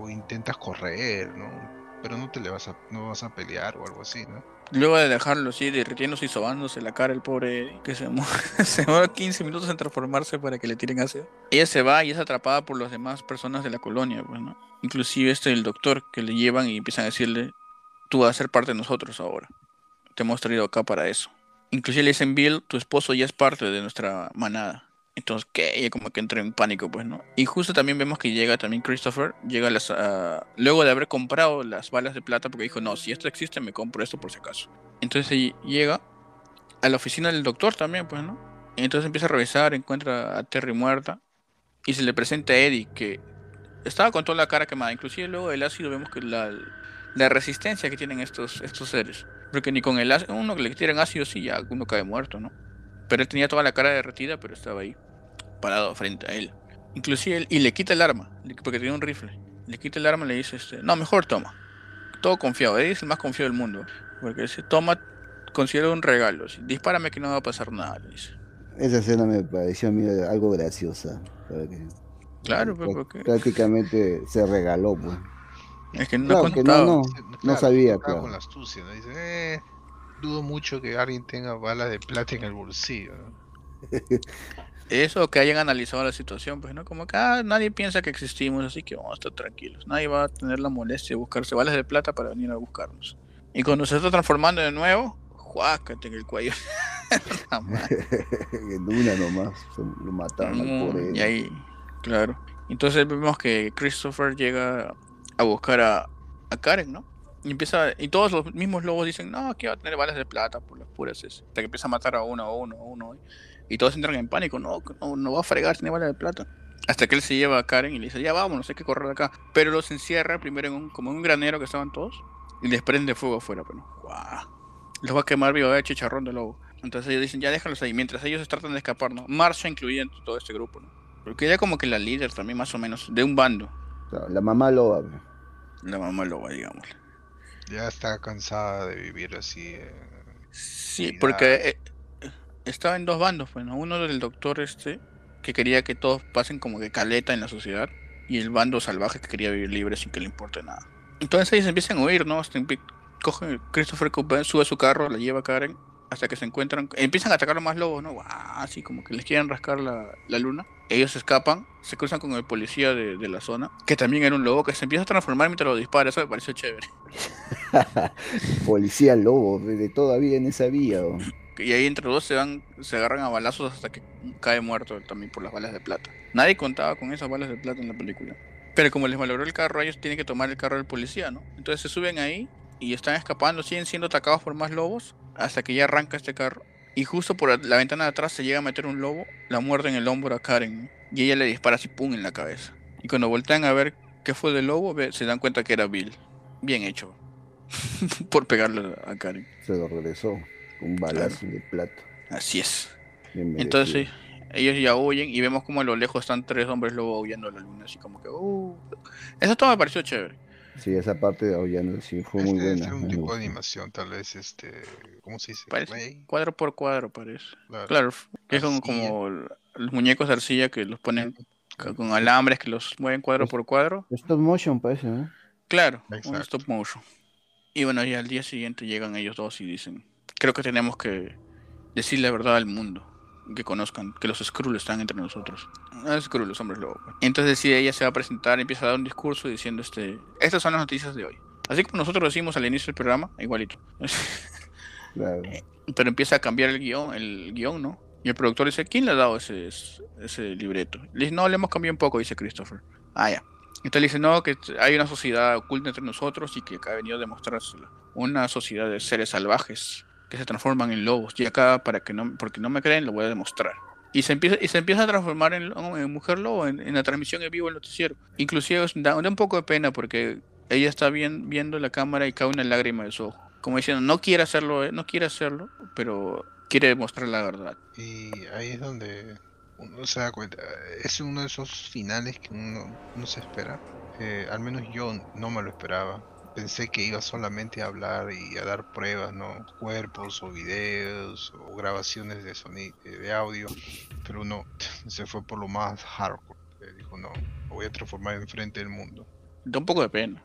Speaker 2: o intentas correr, ¿no? Pero no te le vas a no vas a pelear o algo así, ¿no?
Speaker 1: Luego de dejarlo así, derritiéndose y sobándose la cara el pobre que se, mu- se demora 15 minutos en transformarse para que le tiren ácido. Ella se va y es atrapada por las demás personas de la colonia, pues, ¿no? Inclusive este el doctor que le llevan y empiezan a decirle, tú vas a ser parte de nosotros ahora. Te hemos traído acá para eso. Inclusive le dicen, Bill, tu esposo ya es parte de nuestra manada. Entonces, que ella como que entra en pánico, pues, ¿no? Y justo también vemos que llega también Christopher, llega las, luego de haber comprado las balas de plata, porque dijo, no, si esto existe, me compro esto por si acaso. Entonces llega a la oficina del doctor también, pues, ¿no? Entonces empieza a revisar, encuentra a Terry muerta, y se le presenta a Eddie, que estaba con toda la cara quemada. Inclusive luego del ácido vemos que la, la resistencia que tienen estos, estos seres. Porque ni con el ácido, uno que le tiran ácido, sí, ya uno cae muerto, ¿no? Pero él tenía toda la cara derretida, pero estaba ahí, parado frente a él. Inclusive él, y le quita el arma, porque tenía un rifle. Le quita el arma y le dice, este, no, mejor toma. Todo confiado, Eddie es el más confiado del mundo. Porque dice, toma, considero un regalo. Dispárame que no va a pasar nada, le dice.
Speaker 3: Esa escena me pareció a mí algo graciosa. para que-
Speaker 1: Claro, pues, porque
Speaker 3: prácticamente se regaló, pues.
Speaker 1: es que no
Speaker 3: Claro que no, no. No sabía, claro.
Speaker 2: con la astucia, ¿no? Dice, eh, dudo mucho que alguien tenga balas de plata en el bolsillo, ¿no?
Speaker 1: Eso, que hayan analizado la situación, pues, ¿no? Como que ah, nadie piensa que existimos, así que vamos a estar tranquilos. Nadie va a tener la molestia de buscarse balas de plata para venir a buscarnos. Y cuando se está transformando de nuevo, juácate en el cuello.
Speaker 3: En una nomás, se lo mataron al
Speaker 1: Mm,
Speaker 3: pobre.
Speaker 1: y ahí, claro. Entonces vemos que Christopher llega a buscar a, Karen, ¿no? Y empieza, y todos los mismos lobos dicen, no, aquí va a tener balas de plata por las puras ese. Hasta que empieza a matar a uno, a uno, a uno. Y todos entran en pánico, no, no, no va a fregar, tiene balas de plata. Hasta que él se lleva a Karen y le dice, ya vámonos, hay que correr acá. Pero los encierra primero en un, como en un granero que estaban todos. Y les prende fuego afuera, pero ¡guau! Los va a quemar vivo de chicharrón de lobo. Entonces ellos dicen, ya déjalos ahí, mientras ellos tratan de escapar, ¿no? Marsha incluida en todo este grupo, ¿no? Porque ella como que la líder también, más o menos, de un bando.
Speaker 3: La mamá loba. pues.
Speaker 1: La mamá loba, digamos.
Speaker 2: Ya está cansada de vivir así. eh,
Speaker 1: Sí, porque eh, estaba en dos bandos, pues, ¿no? Uno del doctor este, que quería que todos pasen como que caleta en la sociedad, y el bando salvaje que quería vivir libre sin que le importe nada. Entonces ellos empiezan a huir, ¿no? Hasta empie- cogen, Christopher Cooper sube a su carro, la lleva a Karen, hasta que se encuentran, empiezan a atacar a más lobos, ¿no? Así como que les quieren rascar la, la luna. Ellos escapan, se cruzan con el policía de, de la zona, que también era un lobo, que se empieza a transformar mientras lo dispara, eso me pareció chévere.
Speaker 3: Policía lobo, de todavía en esa vía.
Speaker 1: Y ahí entre dos se van, se agarran a balazos hasta que cae muerto también por las balas de plata. Nadie contaba con esas balas de plata en la película. Pero como les malogró el carro, ellos tienen que tomar el carro del policía, ¿no? Entonces se suben ahí y están escapando, siguen siendo atacados por más lobos hasta que ya arranca este carro. Y justo por la ventana de atrás se llega a meter un lobo, la muerde en el hombro a Karen. Y ella le dispara así, pum, en la cabeza. Y cuando voltean a ver qué fue del lobo, se dan cuenta que era Bill. Bien hecho. por pegarle a Karen.
Speaker 3: Se lo regresó con un balazo de plata.
Speaker 1: Así es. Entonces ellos ya huyen y vemos como a lo lejos están tres hombres lobo huyendo a la luna, así como que, uh. Eso todo me pareció chévere.
Speaker 3: Sí, esa parte de Aullano sí fue muy
Speaker 2: este
Speaker 3: buena.
Speaker 2: ser un tipo de animación, tal vez, este, ¿cómo se dice?
Speaker 1: Parece cuadro por cuadro, parece.
Speaker 2: claro.
Speaker 1: Claro, que es como, como los muñecos de arcilla que los ponen con alambres que los mueven cuadro por cuadro.
Speaker 3: Stop motion parece, ¿no?
Speaker 1: Claro, un
Speaker 2: Exacto.
Speaker 1: stop motion. Y bueno, y al día siguiente llegan ellos dos y dicen, creo que tenemos que decir la verdad al mundo, que conozcan que los Skrull están entre nosotros. Ah, Skrull, los hombres lobo. Entonces decide ella se va a presentar, empieza a dar un discurso diciendo este, estas son las noticias de hoy. Así como nosotros decimos al inicio del programa, igualito.
Speaker 3: Claro.
Speaker 1: Pero empieza a cambiar el guion, el guion, ¿no? Y el productor dice, ¿quién le ha dado ese, ese libreto? Le dice, no, le hemos cambiado un poco, dice Christopher. Ah, ya. Entonces le dice, no, que hay una sociedad oculta entre nosotros y que ha venido a demostrárselo. Una sociedad de seres salvajes que se transforman en lobos. Y acá, para que no, porque no me creen, lo voy a demostrar. Y se empieza, y se empieza a transformar en, en mujer lobo en, en, la transmisión en vivo del noticiero. Inclusive da, da, un poco de pena porque ella está bien, viendo la cámara y cae una lágrima de su ojo como diciendo, no quiere hacerlo, eh, no quiere hacerlo, pero quiere demostrar la verdad.
Speaker 2: Y ahí es donde uno se da cuenta, es uno de esos finales que uno no se espera. Eh, al menos yo no me lo esperaba. Pensé que iba solamente a hablar y a dar pruebas, ¿no? Cuerpos o videos o grabaciones de sonido, de audio, pero no, se fue por lo más hardcore. Dijo, no, lo voy a transformar en frente del mundo.
Speaker 1: Da un poco de pena.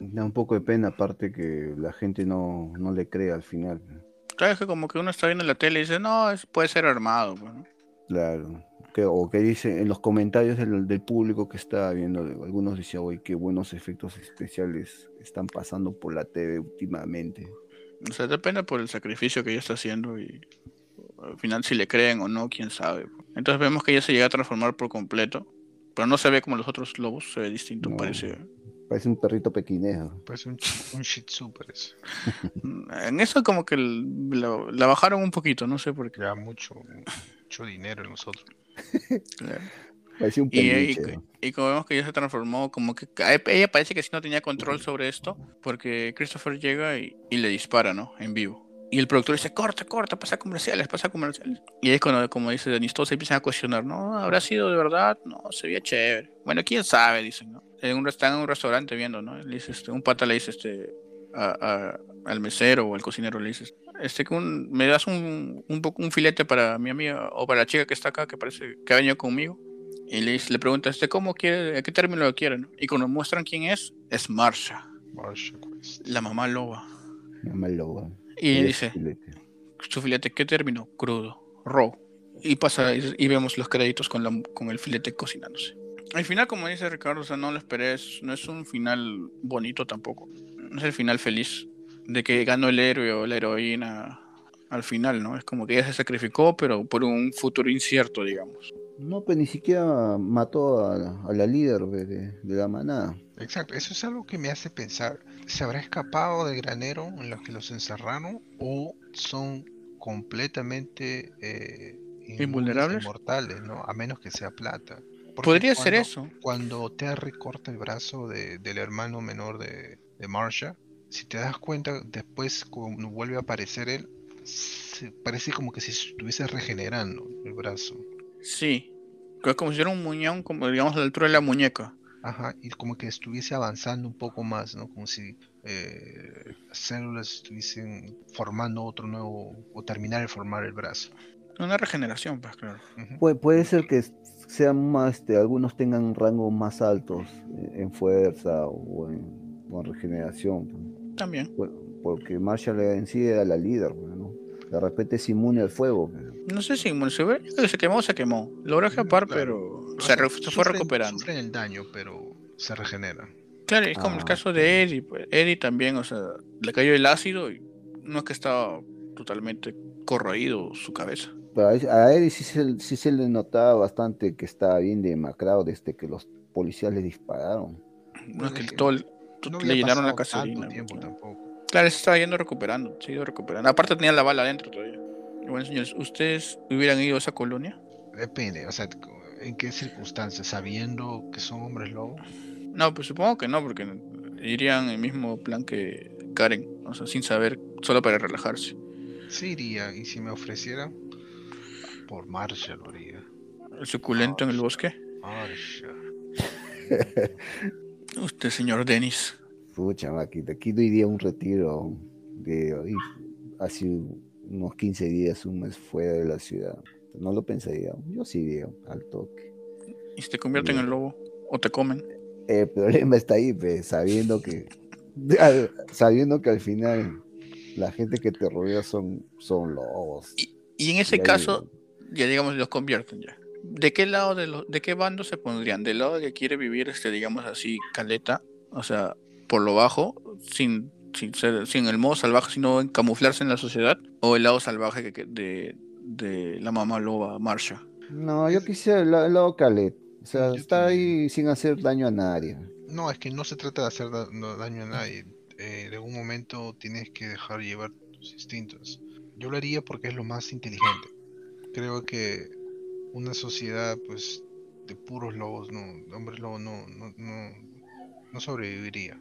Speaker 3: Da un poco de pena, aparte que la gente no, no le cree al final.
Speaker 1: Claro, es que como que uno está viendo la tele y dice, no, es, puede ser armado. Pues, ¿no?
Speaker 3: Claro. Que, o que dice en los comentarios del, del público que está viendo, algunos decían, oye, qué buenos efectos especiales están pasando por la TV últimamente.
Speaker 1: O sea, depende por el sacrificio que ella está haciendo y al final si le creen o no, quién sabe. Entonces vemos que ella se llega a transformar por completo, pero no se ve como los otros lobos, se ve distinto, no. parece.
Speaker 3: Parece un perrito pequinejo.
Speaker 2: Parece un, un shih tzu, parece.
Speaker 1: en eso como que la, la, bajaron un poquito, no sé por qué.
Speaker 2: Ya mucho, mucho dinero en nosotros.
Speaker 3: un
Speaker 1: y, y, y, como vemos que ella se transformó, como que ella parece que sí no tenía control sobre esto, porque Christopher llega y, y le dispara, ¿no? En vivo. Y el productor dice, corta, corta, pasa comerciales, pasa comerciales. Y es cuando, como dice Denis, todos se empiezan a cuestionar, ¿no? ¿Habrá sido de verdad? No, se veía chévere. Bueno, quién sabe, dicen, ¿no? En un, están en un restaurante viendo, ¿no? Le dice, este, un pata le dice este, a, a, al mesero o al cocinero, le dice, este, un, ¿me das un, un, un, filete para mi amiga o para la chica que está acá, que parece que ha venido conmigo? Y le, dice, le pregunta, este, ¿cómo quiere, a qué término lo quiere? ¿no? Y cuando muestran quién es, es Marsha.
Speaker 2: Marsha.
Speaker 1: La mamá loba.
Speaker 3: Mamá loba.
Speaker 1: Y dice, filete. su filete, ¿qué término? Crudo, raw. Y pasa y vemos los créditos con, la, con el filete cocinándose. Al final, como dice Ricardo, o sea, no lo esperé, es, no es un final bonito tampoco. No es el final feliz de que ganó el héroe o la heroína al final, ¿no? Es como que ella se sacrificó, pero por un futuro incierto, digamos.
Speaker 3: No, pues ni siquiera mató a, la, a la líder de, de, de, la manada.
Speaker 2: Exacto, eso es algo que me hace pensar, ¿se habrá escapado del granero en los que los encerraron o son completamente eh,
Speaker 1: invulnerables?
Speaker 2: Inmortales, ¿no? A menos que sea plata.
Speaker 1: Porque Podría
Speaker 2: cuando,
Speaker 1: ser eso.
Speaker 2: Cuando Terry corta el brazo de, del hermano menor de, de Marsha, si te das cuenta, después cuando vuelve a aparecer él, se parece como que si estuviese regenerando el brazo.
Speaker 1: Sí, es como si fuera un muñón, como digamos a la altura de la muñeca.
Speaker 2: Ajá, y como que estuviese avanzando un poco más, ¿no? Como si eh, las células estuviesen formando otro nuevo, o terminar de formar el brazo.
Speaker 1: Una regeneración, pues claro.
Speaker 3: Uh -huh. Pu puede ser que sean más, este, algunos tengan rangos más altos en fuerza o en, o en regeneración. Pues.
Speaker 1: También.
Speaker 3: Porque Marshall en sí era la líder, ¿no? De repente es inmune al fuego.
Speaker 1: No sé si inmune, se, ve, se quemó, se quemó. Logró escapar, claro. pero se, re, se, fue recuperando.
Speaker 2: Sufren el daño, pero se regenera.
Speaker 1: Claro, es como ah, el caso de Eddie. Pues. Eddie también, o sea, le cayó el ácido y no es que estaba totalmente corroído su cabeza.
Speaker 3: Pero a Eddie sí se, sí se le notaba bastante que estaba bien demacrado desde que los policías le dispararon.
Speaker 1: No, es que todo el, no le llenaron la caserina.
Speaker 2: Tiempo tampoco.
Speaker 1: Claro, se estaba yendo recuperando, se ha ido recuperando. Aparte tenía la bala adentro todavía. Bueno, señores, ¿ustedes hubieran ido a esa colonia?
Speaker 2: Depende, o sea, ¿en qué circunstancias? ¿Sabiendo que son hombres lobos?
Speaker 1: No, pues supongo que no, porque irían el mismo plan que Karen, o sea, sin saber, solo para relajarse.
Speaker 2: Sí iría, y si me ofrecieran, por Marsha lo haría.
Speaker 1: ¿El suculento Marsha. en el bosque?
Speaker 2: Marsha.
Speaker 1: Usted, señor Denis.
Speaker 3: Pucha, aquí no iría a un retiro de hace unos 15 días, un mes fuera de la ciudad. No lo pensaría. Yo sí iría al toque.
Speaker 1: ¿Y si te convierten en lobo? ¿O te comen?
Speaker 3: El problema está ahí, pues, sabiendo que sabiendo que al final la gente que te rodea son, son lobos.
Speaker 1: Y, y en ese y caso, ya digamos, los convierten ya. ¿De qué lado de, lo, de qué bando se pondrían? ¿Del lado que quiere vivir, este, digamos así, caleta? O sea, por lo bajo, sin, sin, ser, sin el modo salvaje, sino en camuflarse en la sociedad, o el lado salvaje que, de, de la mamá loba Marsha.
Speaker 3: No, yo quisiera el, lado Calet. O sea, está ahí sin hacer daño a nadie.
Speaker 2: No, es que no se trata de hacer daño a nadie. Eh, en algún momento tienes que dejar llevar tus instintos. Yo lo haría porque es lo más inteligente. Creo que una sociedad, pues, de puros lobos, no, hombres lobos, no, no, no, no sobreviviría.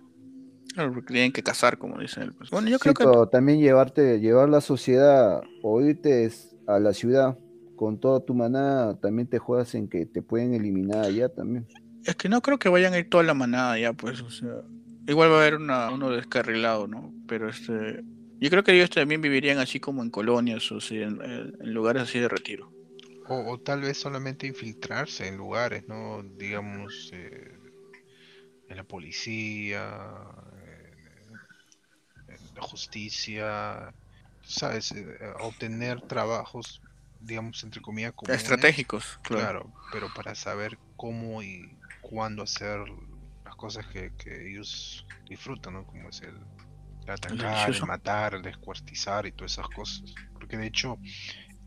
Speaker 1: Claro, porque tienen que cazar, como dicen.
Speaker 3: Pues. Bueno, yo creo que... también llevarte, llevar la sociedad o irte a la ciudad con toda tu manada, también te juegas en que te pueden eliminar allá también.
Speaker 1: Es que no creo que vayan a ir toda la manada ya, pues, o sea, igual va a haber una, uno descarrilado, ¿no? Pero este, yo creo que ellos también vivirían así como en colonias, o sea, en, lugares así de retiro.
Speaker 2: O, tal vez solamente infiltrarse en lugares, ¿no? Digamos, eh, en la policía, en, la justicia, ¿sabes? Eh, obtener trabajos, digamos, entre comillas,
Speaker 1: comunes, estratégicos,
Speaker 2: claro. pero para saber cómo y cuándo hacer las cosas que, ellos disfrutan, ¿no? Como es el, atacar, el matar, el descuartizar y todas esas cosas. Porque de hecho,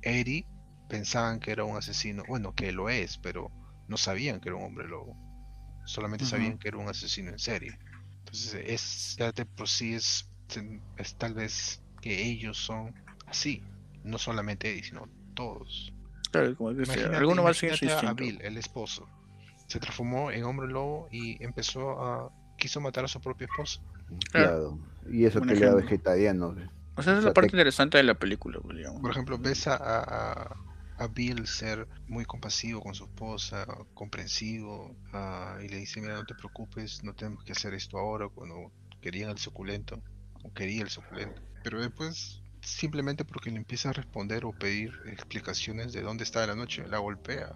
Speaker 2: Eri pensaban que era un asesino, bueno, que lo es, pero no sabían que era un hombre lobo. Solamente sabían que era un asesino en serie. Entonces, es, ya de por sí es, es tal vez que ellos son así. No solamente Eddie, sino todos.
Speaker 1: Claro, como que alguno va a seguir
Speaker 2: a Bill, el esposo. Se transformó en hombre lobo y empezó a. quiso matar a su propia esposa.
Speaker 3: Claro. Y eso que era vegetariano.
Speaker 1: O sea, esa es la parte interesante de la película, pues,
Speaker 2: Por ejemplo, ves a, a, Bill ser muy compasivo con su esposa, comprensivo, ah, y le dice, mira, no te preocupes, no tenemos que hacer esto ahora, cuando querían el suculento, o quería el suculento. Pero después, simplemente porque le empieza a responder o pedir explicaciones de dónde está la noche, la golpea.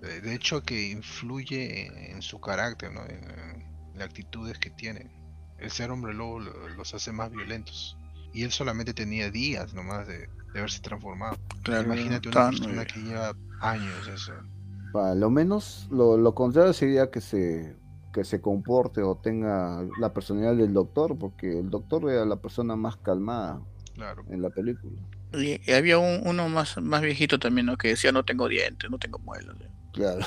Speaker 2: de hecho, que influye en, su carácter, ¿no? en, las actitudes que tiene el ser hombre lobo los hace más violentos. Y él solamente tenía días nomás de, haberse transformado. Imagínate una persona que lleva años eso.
Speaker 3: Para lo menos lo, lo contrario sería que se que se comporte o tenga la personalidad del doctor, porque el doctor era la persona más calmada en la película.
Speaker 1: Y, había uno más, más viejito también, ¿no? Que decía no tengo dientes, no tengo muelas.
Speaker 3: Claro.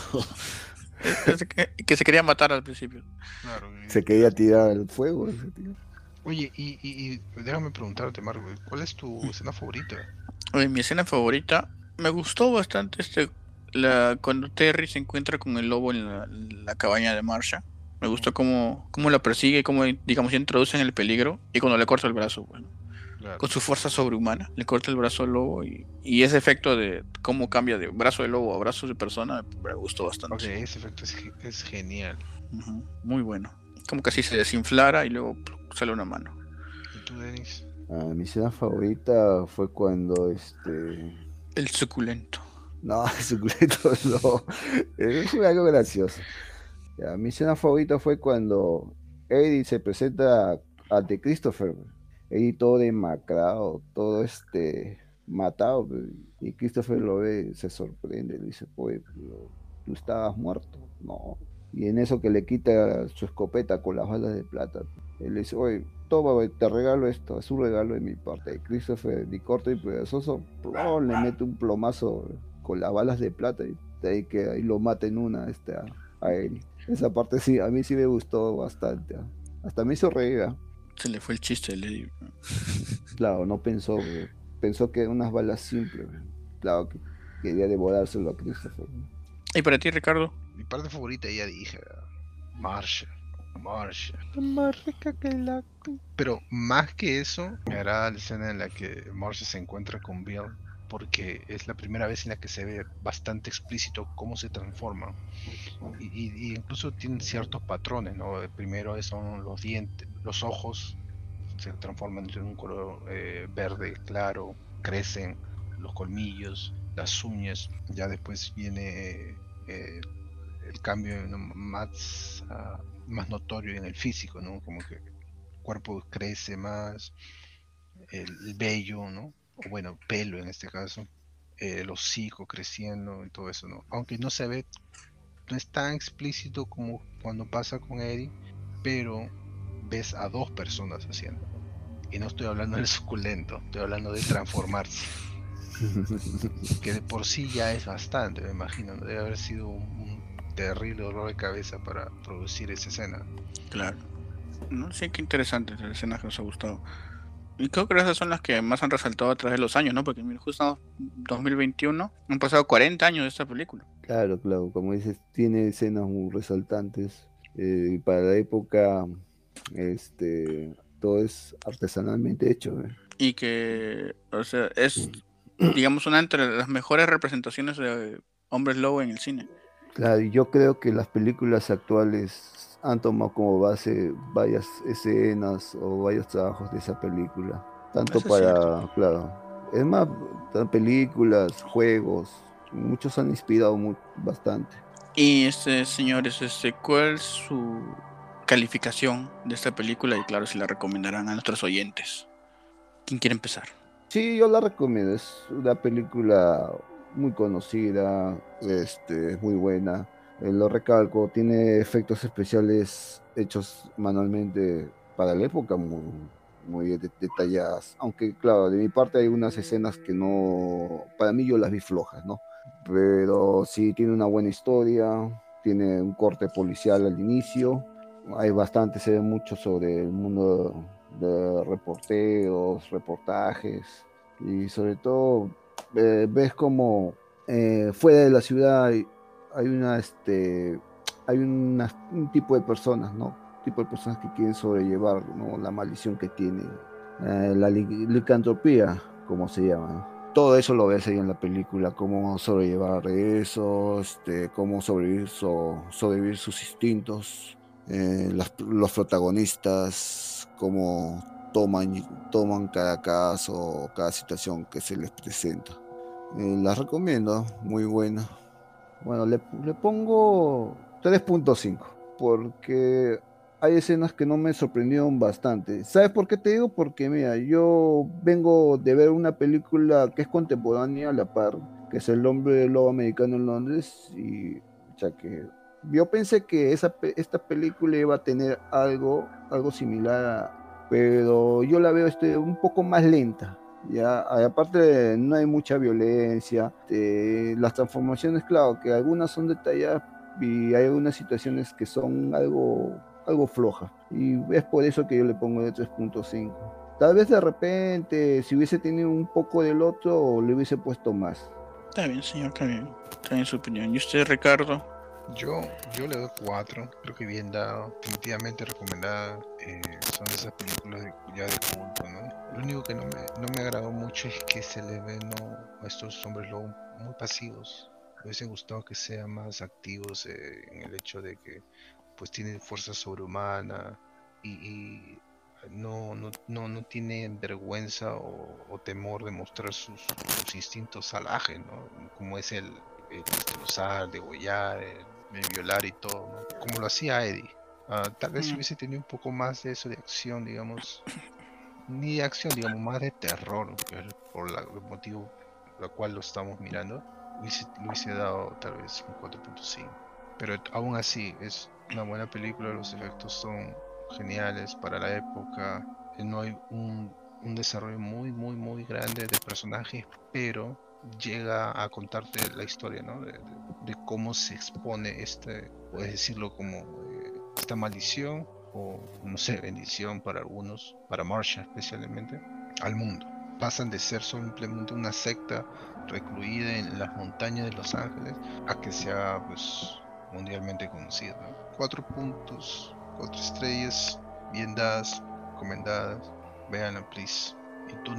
Speaker 1: que, se quería matar al principio.
Speaker 3: Se quería tirar al fuego ese tío.
Speaker 2: Oye, y, y, déjame preguntarte, Marco, ¿cuál es tu escena favorita?
Speaker 1: Oye, mi escena favorita, me gustó bastante este la cuando Terry se encuentra con el lobo en la, cabaña de Marsha. Me gustó cómo, cómo la persigue, cómo, digamos, introducen el peligro y cuando le corta el brazo, bueno con su fuerza sobrehumana, le corta el brazo al lobo y, ese efecto de cómo cambia de brazo de lobo a brazo de persona me gustó bastante.
Speaker 2: ese efecto es, genial.
Speaker 1: Muy bueno. Como que así se desinflara y luego sale una mano.
Speaker 2: ¿Y tú, Denis?
Speaker 3: Ah, mi escena favorita fue cuando este.
Speaker 1: El suculento.
Speaker 3: No, el suculento no. Fue algo gracioso. mi escena favorita fue cuando Eddie se presenta ante Christopher ahí todo demacrado, todo este matado. Pues, y Christopher lo ve, se sorprende, le dice, pues, tú estabas muerto. No. Y en eso que le quita su escopeta con las balas de plata, él le dice, oye, toma, te regalo esto, es un regalo de mi parte. Y Christopher, ni corto y pedazoso, le mete un plomazo con las balas de plata y de ahí que ahí lo mata en una este, a, él. Esa parte sí, a mí sí me gustó bastante. ¿ah? Hasta me hizo reír. ¿ah?
Speaker 1: Se le fue el chiste Eddie.
Speaker 3: Claro, no pensó, pensó que unas balas simples. Claro, que quería devorárselo a Christopher.
Speaker 1: ¿Y para ti, Ricardo?
Speaker 2: Mi parte favorita ya dije, Marshall. Marshall.
Speaker 3: Más rica que la...
Speaker 2: Pero más que eso, me hará la escena en la que Marshall se encuentra con Bill porque es la primera vez en la que se ve bastante explícito cómo se transforma. Y, incluso tienen ciertos patrones, ¿no? Primero son los dientes, los ojos se transforman en un color eh, verde claro, crecen los colmillos, las uñas, ya después viene eh, el cambio más, ah, más notorio en el físico, ¿no? Como que el cuerpo crece más, el vello, ¿no? o bueno, pelo en este caso, eh, el hocico creciendo y todo eso, ¿no? Aunque no se ve, no es tan explícito como cuando pasa con Eddie, pero ves a dos personas haciendo. Y no estoy hablando del suculento, estoy hablando de transformarse. que de por sí ya es bastante, me imagino. Debe haber sido un, terrible dolor de cabeza para producir esa escena.
Speaker 1: Claro. No sé qué interesante las escenas que nos ha gustado. Y creo que esas son las que más han resaltado a través de los años, ¿no? Porque justo 2021 han pasado 40 años de esta película.
Speaker 3: Claro, claro, como dices, tiene escenas muy resaltantes. Eh, para la época, este, todo es artesanalmente hecho. ¿eh?
Speaker 1: Y que, o sea, es, digamos, una entre las mejores representaciones de hombres lobo en el cine.
Speaker 3: Claro, yo creo que las películas actuales han tomado como base varias escenas o varios trabajos de esa película. Tanto para, claro, es más, películas, juegos, muchos han inspirado bastante.
Speaker 1: Y este, señores, este, ¿cuál es su calificación de esta película? Y claro, si la recomendarán a nuestros oyentes. ¿Quién quiere empezar?
Speaker 3: Sí, yo la recomiendo. Es una película muy conocida, este, muy buena. Eh, lo recalco, tiene efectos especiales hechos manualmente para la época muy, muy detalladas. Aunque, claro, de mi parte hay unas escenas que no, para mí yo las vi flojas, ¿no? Pero sí tiene una buena historia, tiene un corte policial al inicio. Hay bastante, se ve mucho sobre el mundo de reporteros, reportajes y sobre todo eh, ves como eh, fuera de la ciudad hay, una este hay un tipo de personas, ¿no? tipo de personas que quieren sobrellevar la maldición que tienen, eh, la licantropía, como se llama. Todo eso lo ves ahí en la película, cómo sobrellevar eso, este, cómo sobrevivir, sobrevivir sus instintos, los protagonistas, cómo toman, toman cada caso, cada situación que se les presenta. Eh, las recomiendo, muy buena. Bueno, le, le pongo 3.5, porque hay escenas que no me sorprendieron bastante. ¿Sabes por qué te digo? Porque mira, yo vengo de ver una película que es contemporánea a la par, que es El hombre lobo americano en Londres, y ya que yo pensé que esa, esta película iba a tener algo, algo similar a, pero yo la veo este, un poco más lenta. Ya, aparte no hay mucha violencia, este, las transformaciones, claro, que algunas son detalladas y hay algunas situaciones que son algo, algo flojas. Y es por eso que yo le pongo de 3.5. Tal vez de repente, si hubiese tenido un poco del otro, le hubiese puesto más.
Speaker 1: Está bien, señor, está bien. Está bien su opinión. ¿Y usted, Ricardo?
Speaker 2: Yo, yo le doy cuatro, creo que bien dado, definitivamente recomendada. Eh, son esas películas de, ya de culto, ¿no? Lo único que no me, no me agradó mucho es que se le ven a estos hombres lobos muy pasivos. Me hubiese gustado que sean más activos eh, en el hecho de que pues tienen fuerza sobrehumana y, no, no, no, no tienen vergüenza o, temor de mostrar sus, instintos salvajes, ¿no? Como es el, el destrozar, degollar, el, violar y todo, como lo hacía Eddie. Ah, tal vez mm. hubiese tenido un poco más de eso de acción, digamos. Ni de acción, digamos, más de terror, por el motivo por el cual lo estamos mirando. Hubiese, le hubiese dado tal vez un 4.5. Pero aún así, es una buena película, los efectos son geniales para la época. No hay un, un desarrollo muy, muy, muy grande de personajes, pero llega a contarte la historia, ¿no? De, cómo se expone este, puedes decirlo como eh, esta maldición o no sé, bendición para algunos, para Marsha especialmente, al mundo. Pasan de ser simplemente una secta recluida en las montañas de Los Ángeles a que sea pues mundialmente conocida. Cuatro puntos, cuatro estrellas, bien dadas, recomendadas. Veanla, please. ¿Y tú,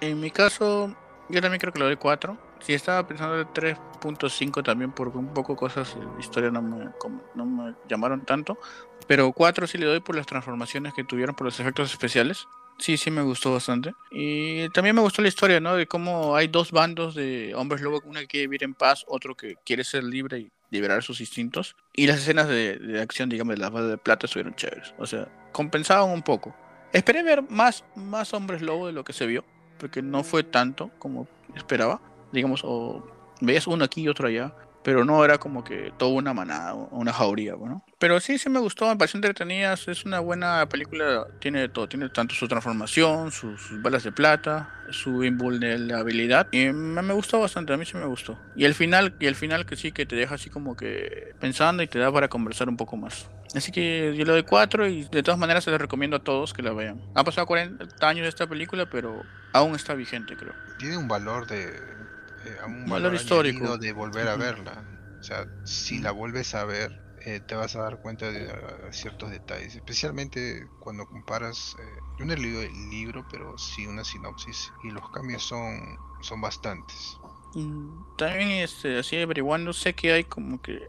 Speaker 1: En mi caso, yo también creo que lo doy 4. Si estaba pensando de 3.5 también porque un poco cosas de historia no me, no me llamaron tanto. Pero 4 sí le doy por las transformaciones que tuvieron, por los efectos especiales. Sí, sí me gustó bastante. Y también me gustó la historia, ¿no? De cómo hay dos bandos de hombres lobo, uno que quiere vivir en paz, otro que quiere ser libre y liberar sus instintos. Y las escenas de, de acción, digamos, de la base de plata estuvieron chéveres. O sea, compensaban un poco. Esperé ver más, más hombres lobo de lo que se vio porque no fue tanto como esperaba. Digamos, o ves uno aquí y otro allá. pero no era como que toda una manada, una jauría, ¿no? Pero sí, sí me gustó, me pareció entretenida, es una buena película, tiene de todo, tiene tanto su transformación, sus, balas de plata, su invulnerabilidad, y me, me, gustó bastante, a mí sí me gustó. Y el final, y el final que sí, que te deja así como que pensando y te da para conversar un poco más. Así que yo le doy 4 y de todas maneras se les recomiendo a todos que la vean. Ha pasado 40 años de esta película, pero aún está vigente, creo.
Speaker 2: Tiene un valor de eh, un
Speaker 1: valor, histórico
Speaker 2: de volver a verla. O sea, si la vuelves a ver, eh, te vas a dar cuenta de ciertos detalles, especialmente cuando comparas. Eh, yo no he leído el libro, pero sí una sinopsis y los cambios son son bastantes.
Speaker 1: Mm, también este, así averiguando, sé que hay como que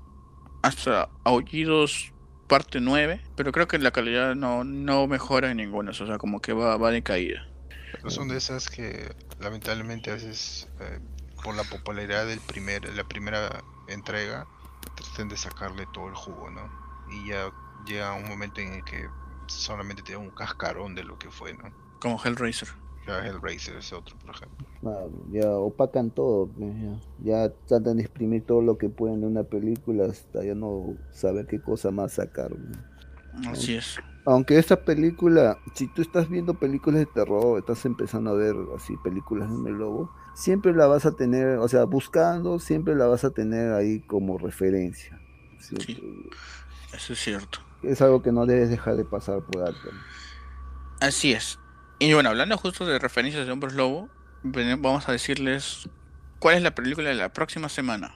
Speaker 1: hasta aullidos parte 9, pero creo que la calidad no, no mejora en ninguna, o sea, como que va, va de caída.
Speaker 2: Pero son de esas que lamentablemente a veces por la popularidad del primer, la primera entrega, traten de sacarle todo el jugo, ¿no? Y ya llega un momento en el que solamente tiene un cascarón de lo que fue, ¿no?
Speaker 1: Como Hellraiser.
Speaker 2: Ya Hellraiser es otro, por ejemplo.
Speaker 3: ya opacan todo, pues, ya, tratan de exprimir todo lo que pueden de una película hasta ya no saber qué cosa más sacar.
Speaker 1: Así es.
Speaker 3: Aunque esta película, si tú estás viendo películas de terror, estás empezando a ver así películas de el lobo, siempre la vas a tener, o sea, buscando, siempre la vas a tener ahí como referencia.
Speaker 1: Sí, eso es cierto.
Speaker 3: Es algo que no debes dejar de pasar por alto.
Speaker 1: Así es. Y bueno, hablando justo de referencias de Hombres Lobo, vamos a decirles cuál es la película de la próxima semana.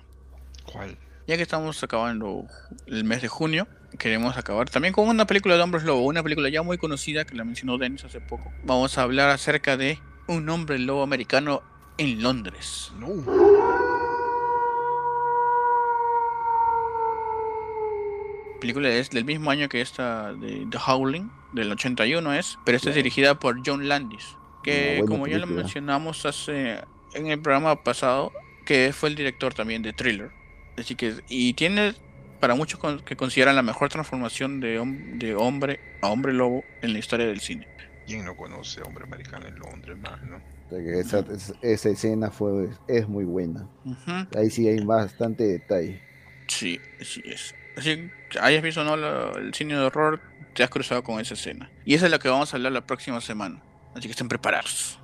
Speaker 2: ¿Cuál?
Speaker 1: Ya que estamos acabando el mes de junio, queremos acabar también con una película de Hombres Lobo, una película ya muy conocida que la mencionó Dennis hace poco. Vamos a hablar acerca de un hombre lobo americano en Londres. No. película es del mismo año que esta de The Howling, del 81 es, pero esta es dirigida por John Landis, que como ya lo mencionamos hace en el programa pasado, que fue el director también de Thriller. Así que, y tiene para muchos que consideran la mejor transformación de, de hombre a hombre lobo en la historia del cine.
Speaker 2: ¿Quién no conoce Hombre Americano en Londres, más, no?
Speaker 3: Esa, esa, escena fue, es muy buena. Ahí sí hay bastante detalle.
Speaker 1: Sí, sí es. Así hayas visto no el cine de horror, te has cruzado con esa escena. Y esa es la que vamos a hablar la próxima semana. Así que estén preparados.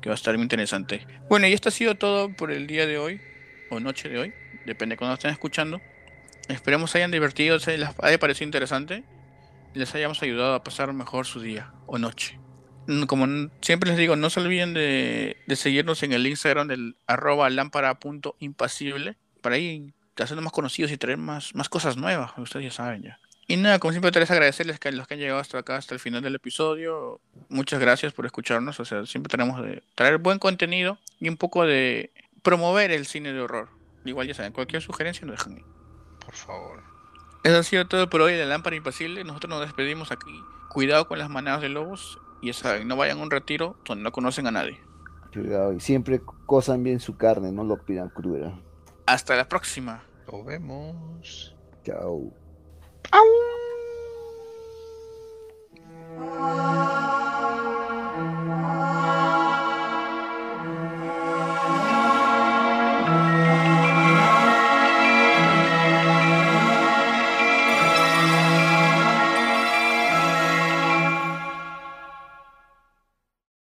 Speaker 1: Que va a estar muy interesante. Bueno, y esto ha sido todo por el día de hoy. O noche de hoy. Depende de cuando estén escuchando. Esperemos hayan divertido, se les haya parecido interesante. Les hayamos ayudado a pasar mejor su día o noche como siempre les digo, no se olviden de, seguirnos en el Instagram del arroba lámpara.impasible para ir haciendo más conocidos y traer más, más cosas nuevas, ustedes ya saben ya. Y nada, como siempre, les agradecerles a los que han llegado hasta acá, hasta el final del episodio. Muchas gracias por escucharnos. O sea, siempre tenemos de traer buen contenido y un poco de promover el cine de horror. Igual ya saben, cualquier sugerencia nos dejan.
Speaker 2: Por favor.
Speaker 1: Eso ha sido todo por hoy de Lámpara Impasible. Nosotros nos despedimos aquí. Cuidado con las manadas de lobos y ya saben, no vayan a un retiro donde no conocen a nadie.
Speaker 3: Cuidado, y siempre cosan bien su carne, no lo pidan cruda.
Speaker 1: Hasta la próxima.
Speaker 2: Nos vemos.
Speaker 3: Chao. Ông.